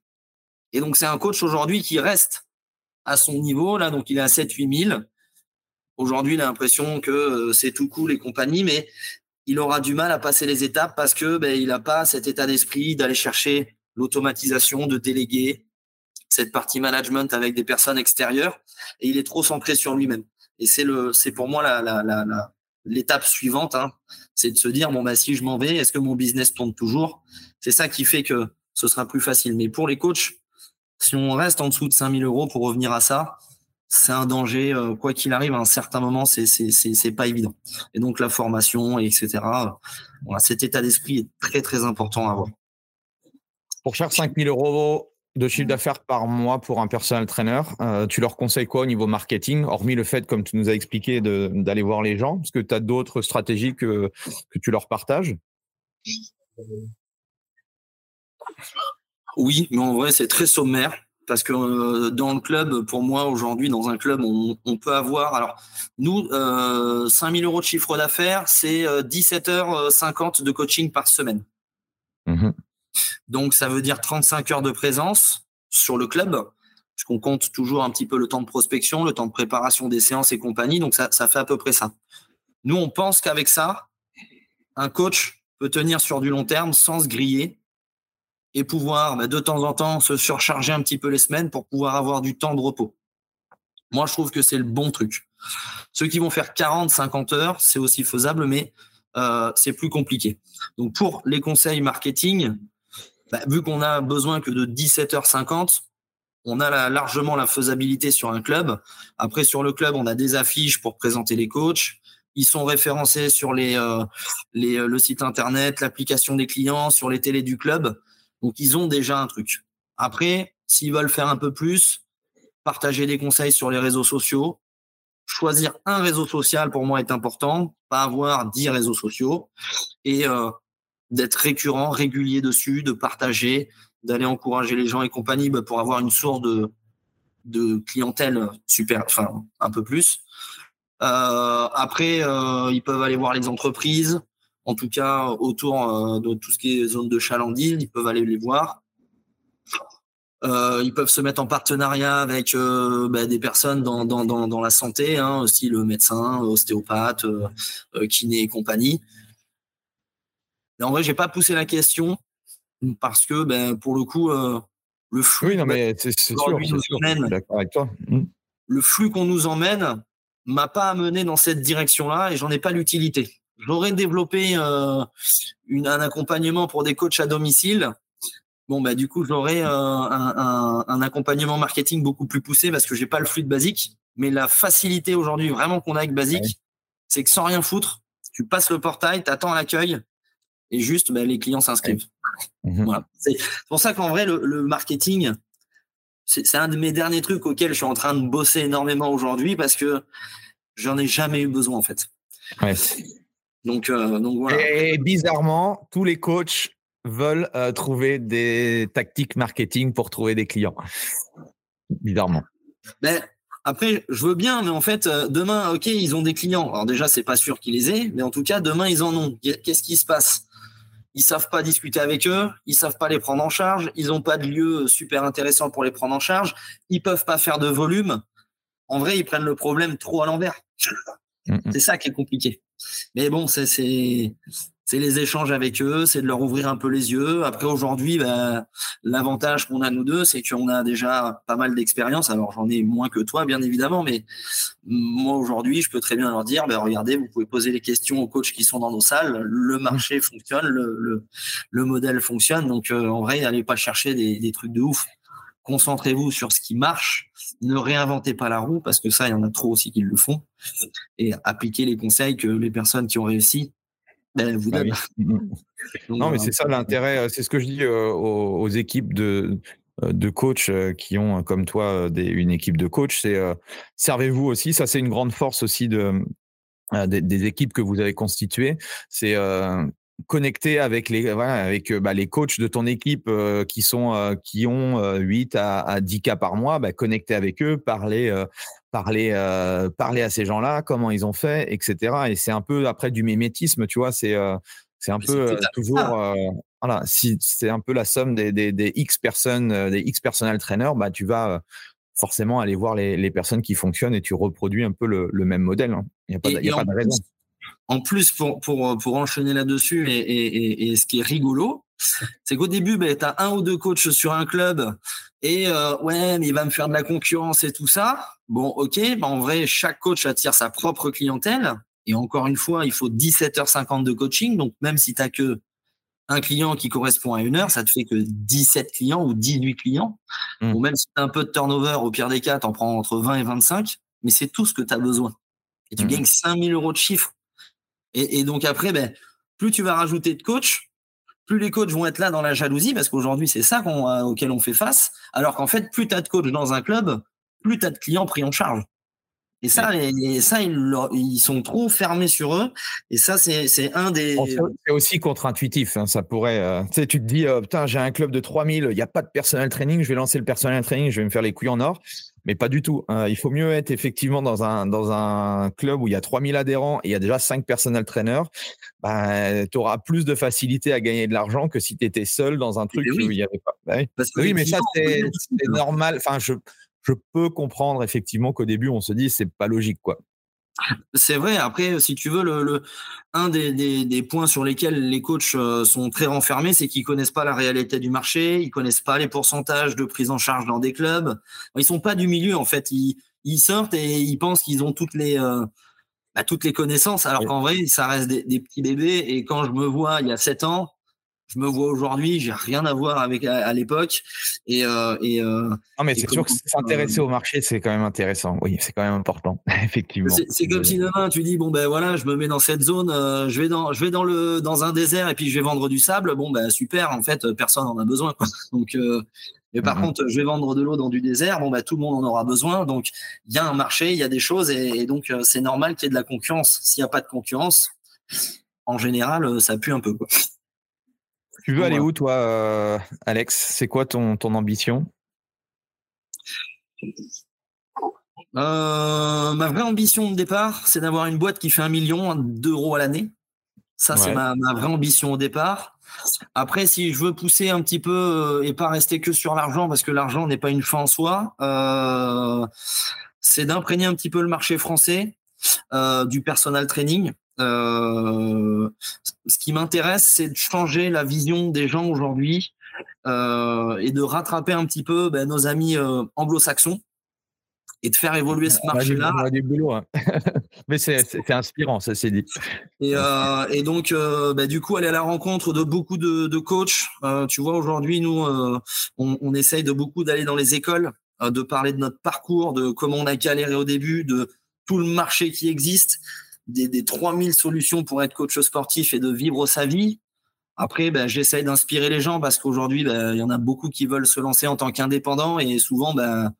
Et donc c'est un coach aujourd'hui qui reste à son niveau, là, donc il est à 7-8 000. Aujourd'hui, il a l'impression que euh, c'est tout cool et compagnie, mais il aura du mal à passer les étapes parce que ben, il n'a pas cet état d'esprit d'aller chercher l'automatisation, de déléguer cette partie management avec des personnes extérieures, et il est trop centré sur lui-même. Et c'est le, c'est pour moi la, la, la, l'étape suivante, hein, c'est de se dire bon bah si je m'en vais, est-ce que mon business tourne toujours? C'est ça qui fait que ce sera plus facile. Mais pour les coachs, si on reste en dessous de 5000 euros pour revenir à ça, c'est un danger. Euh, quoi qu'il arrive, à un certain moment, c'est c'est c'est pas évident. Et donc la formation, etc. Voilà, cet état d'esprit est très très important à avoir. Pour chaque 5000 euros de chiffre d'affaires par mois pour un personal trainer. Euh, tu leur conseilles quoi au niveau marketing, hormis le fait, comme tu nous as expliqué, d'aller voir les gens? Est-ce que tu as d'autres stratégies que, que tu leur partages? Oui, mais en vrai, c'est très sommaire. Parce que euh, dans le club, pour moi, aujourd'hui, dans un club, on, on peut avoir. Alors, nous, euh, 5000 euros de chiffre d'affaires, c'est 17h50 euh, de coaching par semaine. Donc, ça veut dire 35 heures de présence sur le club, puisqu'on compte toujours un petit peu le temps de prospection, le temps de préparation des séances et compagnie. Donc, ça, fait à peu près ça. Nous, on pense qu'avec ça, un coach peut tenir sur du long terme sans se griller et pouvoir bah, de temps en temps se surcharger un petit peu les semaines pour pouvoir avoir du temps de repos. Moi, je trouve que c'est le bon truc. Ceux qui vont faire 40, 50 heures, c'est aussi faisable, mais euh, c'est plus compliqué. Donc, pour les conseils marketing, bah, vu qu'on a besoin que de 17h50, on a largement la faisabilité sur un club. Après, sur le club, on a des affiches pour présenter les coachs. Ils sont référencés sur les, euh, les, euh, le site internet, l'application des clients, sur les télés du club. Donc, ils ont déjà un truc. Après, s'ils veulent faire un peu plus, partager des conseils sur les réseaux sociaux. Choisir un réseau social, pour moi, est important. Pas avoir 10 réseaux sociaux. Et euh, d'être récurrent, régulier dessus, de partager, d'aller encourager les gens et compagnie bah, pour avoir une source de, de clientèle super, enfin un peu plus. Euh, après, euh, ils peuvent aller voir les entreprises, en tout cas autour euh, de tout ce qui est zone de chalandise, ils peuvent aller les voir. ils peuvent se mettre en partenariat avec bah, des personnes dans, dans, dans, la santé, hein, aussi le médecin, ostéopathe, kiné et compagnie. Mais en vrai, j'ai pas poussé la question parce que, ben, pour le coup, euh, le flux. Oui, non, mais c'est sûr, d'accord avec toi. Mmh. Le flux qu'on nous emmène m'a pas amené dans cette direction-là et j'en ai pas l'utilité. J'aurais développé euh, une, un accompagnement pour des coachs à domicile. Bon, bah, du coup, j'aurais euh, un, un, un, accompagnement marketing beaucoup plus poussé parce que j'ai pas le flux de basique. Mais la facilité aujourd'hui vraiment qu'on a avec basique, c'est que sans rien foutre, tu passes le portail, tu attends l'accueil et juste ben, les clients s'inscrivent. Mhm. Voilà. C'est pour ça qu'en vrai, le, marketing, c'est un de mes derniers trucs auxquels je suis en train de bosser énormément aujourd'hui parce que j'en ai jamais eu besoin en fait. Donc, euh, donc voilà. Et bizarrement, tous les coachs veulent euh, trouver des tactiques marketing pour trouver des clients. Bizarrement. Ben, après, je veux bien, mais en fait, euh, demain, ok, ils ont des clients. Alors déjà, c'est pas sûr qu'ils les aient, mais en tout cas, demain, ils en ont. Qu'est-ce qui se passe? Ils savent pas discuter avec eux, ils savent pas les prendre en charge, ils ont pas de lieu super intéressant pour les prendre en charge, ils peuvent pas faire de volume. En vrai, ils prennent le problème trop à l'envers. Mm, mm. C'est ça qui est compliqué. Mais bon, c'est c'est les échanges avec eux, c'est de leur ouvrir un peu les yeux. Après, aujourd'hui, bah, l'avantage qu'on a nous deux, c'est qu'on a déjà pas mal d'expérience. Alors, j'en ai moins que toi, bien évidemment, mais moi, aujourd'hui, je peux très bien leur dire, bah, regardez, vous pouvez poser les questions aux coachs qui sont dans nos salles. Le marché fonctionne, le, le, modèle fonctionne. Donc, euh, en vrai, n'allez pas chercher des, des trucs de ouf. Concentrez-vous sur ce qui marche. Ne réinventez pas la roue parce que ça, il y en a trop aussi qui le font. Et appliquez les conseils que les personnes qui ont réussi ben, bah *laughs* non, mais c'est ça l'intérêt. Euh, c'est ce que je dis euh, aux, équipes de, euh, de coachs qui ont, comme toi, des, une équipe de coachs. C'est servez-vous aussi. Ça, c'est une grande force aussi de, des, équipes que vous avez constituées. C'est connecter avec les avec bah, les coachs de ton équipe qui sont qui ont 8 à, à 10 cas par mois bah, connecter avec eux parler parler, euh, parler à ces gens-là, comment ils ont fait, etc. Et c'est un peu après du mimétisme, tu vois, c'est euh, c'est un peu euh, toujours, voilà, si c'est un peu la somme des, des, des X personnes, des X personal trainers, bah tu vas forcément aller voir les, les, personnes qui fonctionnent et tu reproduis un peu le, le même modèle. Hein. Il n'y a pas, y a pas de raison. En plus, pour, pour, pour enchaîner là-dessus, et, et, et, ce qui est rigolo, c'est qu'au début, ben, tu as un ou deux coachs sur un club et euh, ouais, mais il va me faire de la concurrence et tout ça. Bon, ok, ben, en vrai, chaque coach attire sa propre clientèle. Et encore une fois, il faut 17h50 de coaching. Donc, même si tu n'as que un client qui correspond à une heure, ça te fait que 17 clients ou 18 clients. Mmh. Ou même si tu as un peu de turnover, au pire des cas, tu en prends entre 20 et 25. Mais c'est tout ce que tu as besoin. Et tu mmh. gagnes 5000 euros de chiffre. Et, et donc après, ben, plus tu vas rajouter de coachs, plus les coachs vont être là dans la jalousie, parce qu'aujourd'hui, c'est ça euh, auquel on fait face. Alors qu'en fait, plus tu as de coachs dans un club, plus tu as de clients pris en charge. Et ça, ça ils, sont trop fermés sur eux. Et ça, c'est un des. C'est aussi contre-intuitif. Hein, ça pourrait. Euh, tu sais, tu te dis, euh, putain, j'ai un club de 3000, il n'y a pas de personnel training, je vais lancer le personnel training, je vais me faire les couilles en or. Mais pas du tout. Hein. il faut mieux être effectivement dans un, dans un club où il y a 3000 adhérents et il y a déjà 5 personnel trainers. Bah, tu auras plus de facilité à gagner de l'argent que si tu étais seul dans un truc où il n'y avait pas. Bah oui, mais ça, c'est normal. Enfin, je je peux comprendre effectivement qu'au début, on se dit c'est pas logique, quoi. C'est vrai. Après, si tu veux, le, un des, points sur lesquels les coachs euh, sont très renfermés, c'est qu'ils connaissent pas la réalité du marché, ils connaissent pas les pourcentages de prise en charge dans des clubs. Ils sont pas du milieu en fait. Ils, sortent et ils pensent qu'ils ont toutes les euh, bah, toutes les connaissances, alors qu'en vrai, ça reste des, des, petits bébés. Et quand je me vois il y a sept ans, je me vois aujourd'hui, j'ai rien à voir avec à, l'époque. Et, euh, et euh, non, mais c'est sûr que s'intéresser au marché, c'est quand même intéressant. Oui, c'est quand même important, *laughs* effectivement. C'est comme si demain tu dis bon ben voilà, je me mets dans cette zone, euh, je vais dans, je vais dans le dans un désert et puis je vais vendre du sable. Bon ben super, en fait personne en a besoin. Quoi. *laughs* Donc mais par mmh contre, je vais vendre de l'eau dans du désert. Bon, bah, tout le monde en aura besoin. Donc, il y a un marché, il y a des choses, et, et donc c'est normal qu'il y ait de la concurrence. S'il n'y a pas de concurrence, en général, ça pue un peu. Quoi. Tu veux aller où, toi, euh, Alex? C'est quoi ton, ton ambition? Euh, Ma vraie ambition de départ, c'est d'avoir une boîte qui fait un million d'euros à l'année. Ça, c'est ma, vraie ambition au départ. Après, si je veux pousser un petit peu euh, et pas rester que sur l'argent, parce que l'argent n'est pas une fin en soi, c'est d'imprégner un petit peu le marché français du personal training. Euh, ce qui m'intéresse, c'est de changer la vision des gens aujourd'hui euh, et de rattraper un petit peu ben, nos amis euh, anglo-saxons et de faire évoluer ce marché-là. Hein. *laughs* Mais c'est inspirant, ça c'est dit. Et, et donc, ben, du coup, aller à la rencontre de beaucoup de, de coachs. tu vois, aujourd'hui, nous, on, on, essaye de beaucoup d'aller dans les écoles, de parler de notre parcours, de comment on a galéré au début, de tout le marché qui existe des, des 3000 solutions pour être coach sportif et de vivre sa vie. Après, ben, j'essaye d'inspirer les gens parce qu'aujourd'hui, ben, il y en a beaucoup qui veulent se lancer en tant qu'indépendant et souvent, ben,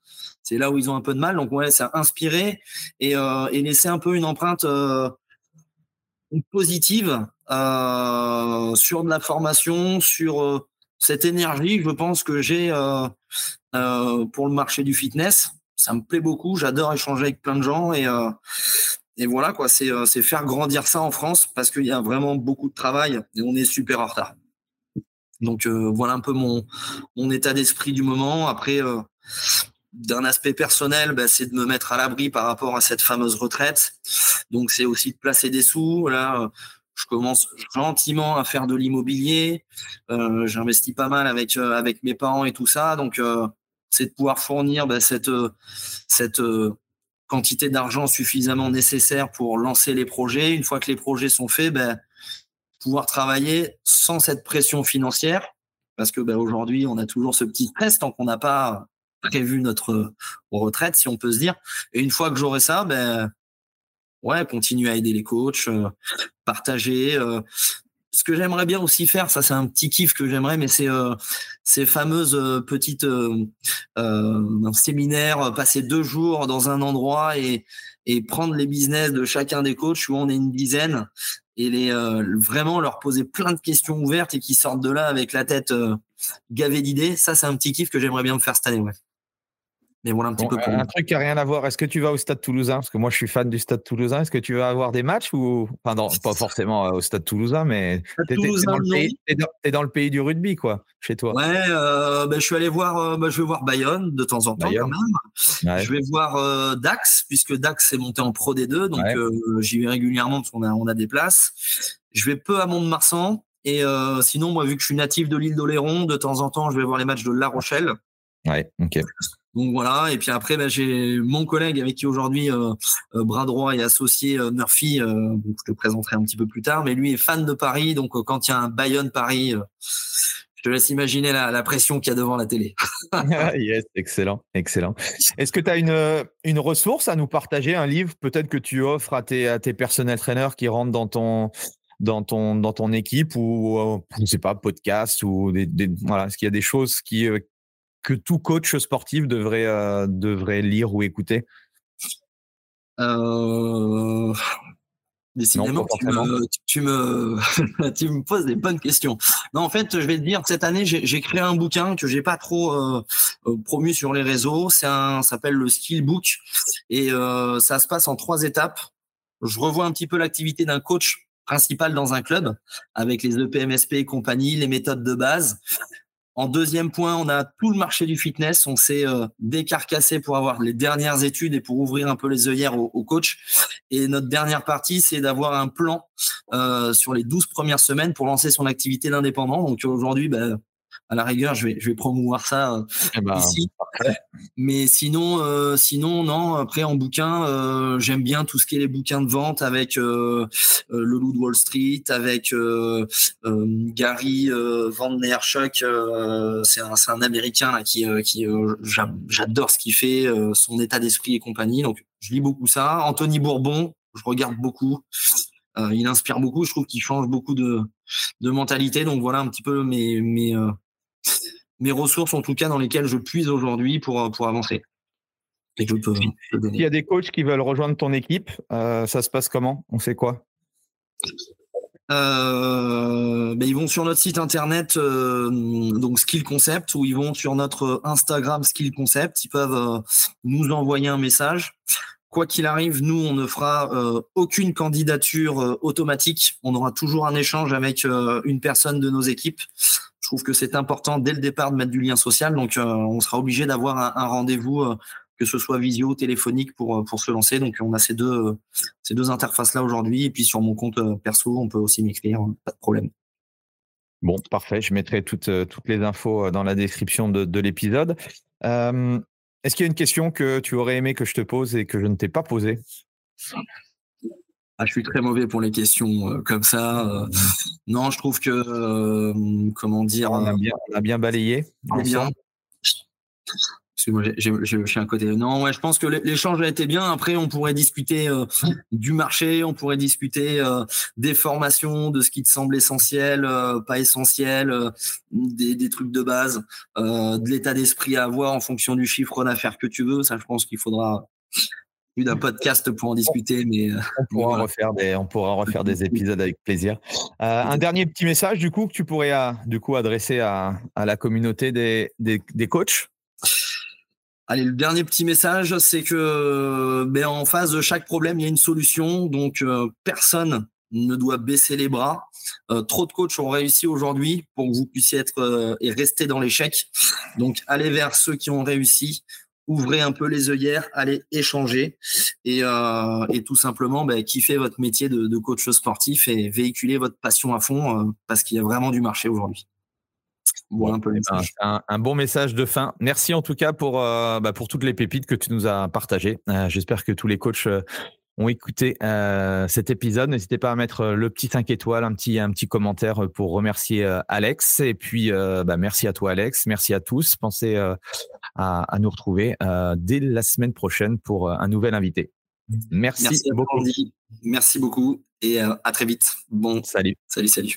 c'est là où ils ont un peu de mal. Donc, ouais, c'est inspirer et, euh, et, laisser un peu une empreinte euh, positive euh, sur de la formation, sur cette énergie, je pense que j'ai pour le marché du fitness. Ça me plaît beaucoup. J'adore échanger avec plein de gens et et voilà quoi, euh, c'est faire grandir ça en France parce qu'il y a vraiment beaucoup de travail et on est super en retard. Donc euh, voilà un peu mon, mon état d'esprit du moment. Après, euh, d'un aspect personnel, bah, c'est de me mettre à l'abri par rapport à cette fameuse retraite. Donc c'est aussi de placer des sous. Là, je commence gentiment à faire de l'immobilier. J'investis pas mal avec avec mes parents et tout ça. Donc c'est de pouvoir fournir bah, cette cette quantité d'argent suffisamment nécessaire pour lancer les projets. Une fois que les projets sont faits, ben, pouvoir travailler sans cette pression financière, parce que ben, aujourd'hui, on a toujours ce petit stress tant qu'on n'a pas prévu notre retraite, si on peut se dire. Et une fois que j'aurai ça, ben, ouais, continuer à aider les coachs, euh, partager, euh, ce que j'aimerais bien aussi faire, ça c'est un petit kiff que j'aimerais, mais c'est euh, ces fameuses euh, petites euh, séminaires, passer deux jours dans un endroit et, et prendre les business de chacun des coachs où on est une dizaine et les vraiment leur poser plein de questions ouvertes et qui sortent de là avec la tête gavée d'idées. Ça c'est un petit kiff que j'aimerais bien me faire cette année. Ouais. Mais voilà un petit peu Un truc qui n'a rien à voir. Est-ce que tu vas au Stade Toulousain? Parce que moi, je suis fan du Stade Toulousain. Est-ce que tu vas avoir des matchs ou enfin non, pas *laughs* forcément euh, au Stade Toulousain, mais tu es, dans le pays du rugby, quoi, chez toi. Ouais, euh, ben, je suis allé voir, euh, ben, je vais voir Bayonne de temps en temps quand même. Je vais voir Dax puisque Dax est monté en Pro D2, donc j'y vais régulièrement parce qu'on a on a des places. Je vais peu à Mont-de-Marsan et sinon, moi, vu que je suis natif de l'île d'Oléron, de temps en temps, je vais voir les matchs de La Rochelle. Ouais, ok. Donc voilà, et puis après, ben, j'ai mon collègue avec qui aujourd'hui, euh, euh, bras droit et associé euh, Murphy, je te présenterai un petit peu plus tard, mais lui est fan de Paris, donc quand il y a un Bayonne-Paris, je te laisse imaginer la, pression qu'il y a devant la télé. *laughs* yes, excellent, excellent. Est-ce que tu as une, ressource à nous partager, un livre peut-être que tu offres à tes, à tes personnels traîneurs qui rentrent dans ton, dans ton, dans ton équipe ou, je sais pas, podcast ou des, voilà, est-ce qu'il y a des choses qui, que tout coach sportif devrait, euh, devrait lire ou écouter? Euh... Décidément, tu, me, *laughs* tu, me, poses des bonnes questions. Non, en fait, je vais te dire, cette année, j'ai créé un bouquin que j'ai pas trop euh, euh, promu sur les réseaux. C'est un, s'appelle le Skill Book et ça se passe en trois étapes. Je revois un petit peu l'activité d'un coach principal dans un club avec les EPMSP et compagnie, les méthodes de base. En deuxième point, on a tout le marché du fitness. On s'est euh, décarcassé pour avoir les dernières études et pour ouvrir un peu les œillères aux, coachs. Et notre dernière partie, c'est d'avoir un plan euh, sur les 12 premières semaines pour lancer son activité d'indépendant. Donc aujourd'hui, ben, à la rigueur, je vais, je vais promouvoir ça euh, eh ben, ici. Mais sinon, euh, sinon, non. Après, en bouquin, euh, j'aime bien tout ce qui est les bouquins de vente avec Le Loup de Wall Street, avec Gary Van Schuck. c'est un, un, Américain là, qui, qui j'adore ce qu'il fait, son état d'esprit et compagnie. Donc, je lis beaucoup ça. Anthony Bourbon, je regarde beaucoup. il inspire beaucoup. Je trouve qu'il change beaucoup de, de mentalité. Donc voilà un petit peu mes, mes, mes ressources, en tout cas, dans lesquelles je puise aujourd'hui pour, euh, pour avancer. Et Il y a des coachs qui veulent rejoindre ton équipe, euh, ça se passe comment? On fait quoi? Euh, ben ils vont sur notre site internet donc Skill Concept ou ils vont sur notre Instagram Skill Concept. Ils peuvent nous envoyer un message. Quoi qu'il arrive, nous on ne fera aucune candidature automatique. On aura toujours un échange avec une personne de nos équipes je trouve que c'est important dès le départ de mettre du lien social. Donc, euh, on sera obligé d'avoir un, rendez-vous, euh, que ce soit visio, téléphonique, pour, euh, pour se lancer. Donc, on a ces deux, ces deux interfaces-là aujourd'hui. Et puis, sur mon compte perso, on peut aussi m'écrire, pas de problème. Bon, parfait. Je mettrai toutes, toutes les infos dans la description de, de l'épisode. Est-ce qu'il y a une question que tu aurais aimé que je te pose et que je ne t'ai pas posée? Ah, je suis très mauvais pour les questions euh, comme ça. Euh. non, je trouve que, euh, comment dire. On a bien, on a bien balayé. bien. parce que moi, j'ai un côté. Non, ouais, je pense que l'échange a été bien. Après, on pourrait discuter du marché, on pourrait discuter des formations, de ce qui te semble essentiel, pas essentiel, des, des, trucs de base, de l'état d'esprit à avoir en fonction du chiffre d'affaires que tu veux. Ça, je pense qu'il faudra plus d'un podcast pour en discuter, mais on pourra refaire des, on pourra refaire des épisodes avec plaisir. un dernier petit message du coup que tu pourrais du coup adresser à, à la communauté des, des, des coachs? Allez, le dernier petit message, c'est que ben, en face de chaque problème, il y a une solution. Donc, euh, personne ne doit baisser les bras. Euh, trop de coachs ont réussi aujourd'hui pour que vous puissiez être euh, et rester dans l'échec. Donc, allez vers ceux qui ont réussi. Ouvrez un peu les œillères, allez échanger et, et tout simplement ben, kiffer votre métier de, coach sportif et véhiculer votre passion à fond parce qu'il y a vraiment du marché aujourd'hui eh ben, un, bon message de fin. Merci en tout cas pour, euh, bah, toutes les pépites que tu nous as partagées. Euh, j'espère que tous les coachs euh, ont écouté cet épisode. N'hésitez pas à mettre le petit 5 étoiles, un petit, un petit commentaire pour remercier Alex. Et puis, bah, merci à toi, Alex. Merci à tous. Pensez à, à, nous retrouver dès la semaine prochaine pour un nouvel invité. Merci, merci beaucoup. Merci beaucoup et à très vite. Bon, salut. Salut, salut.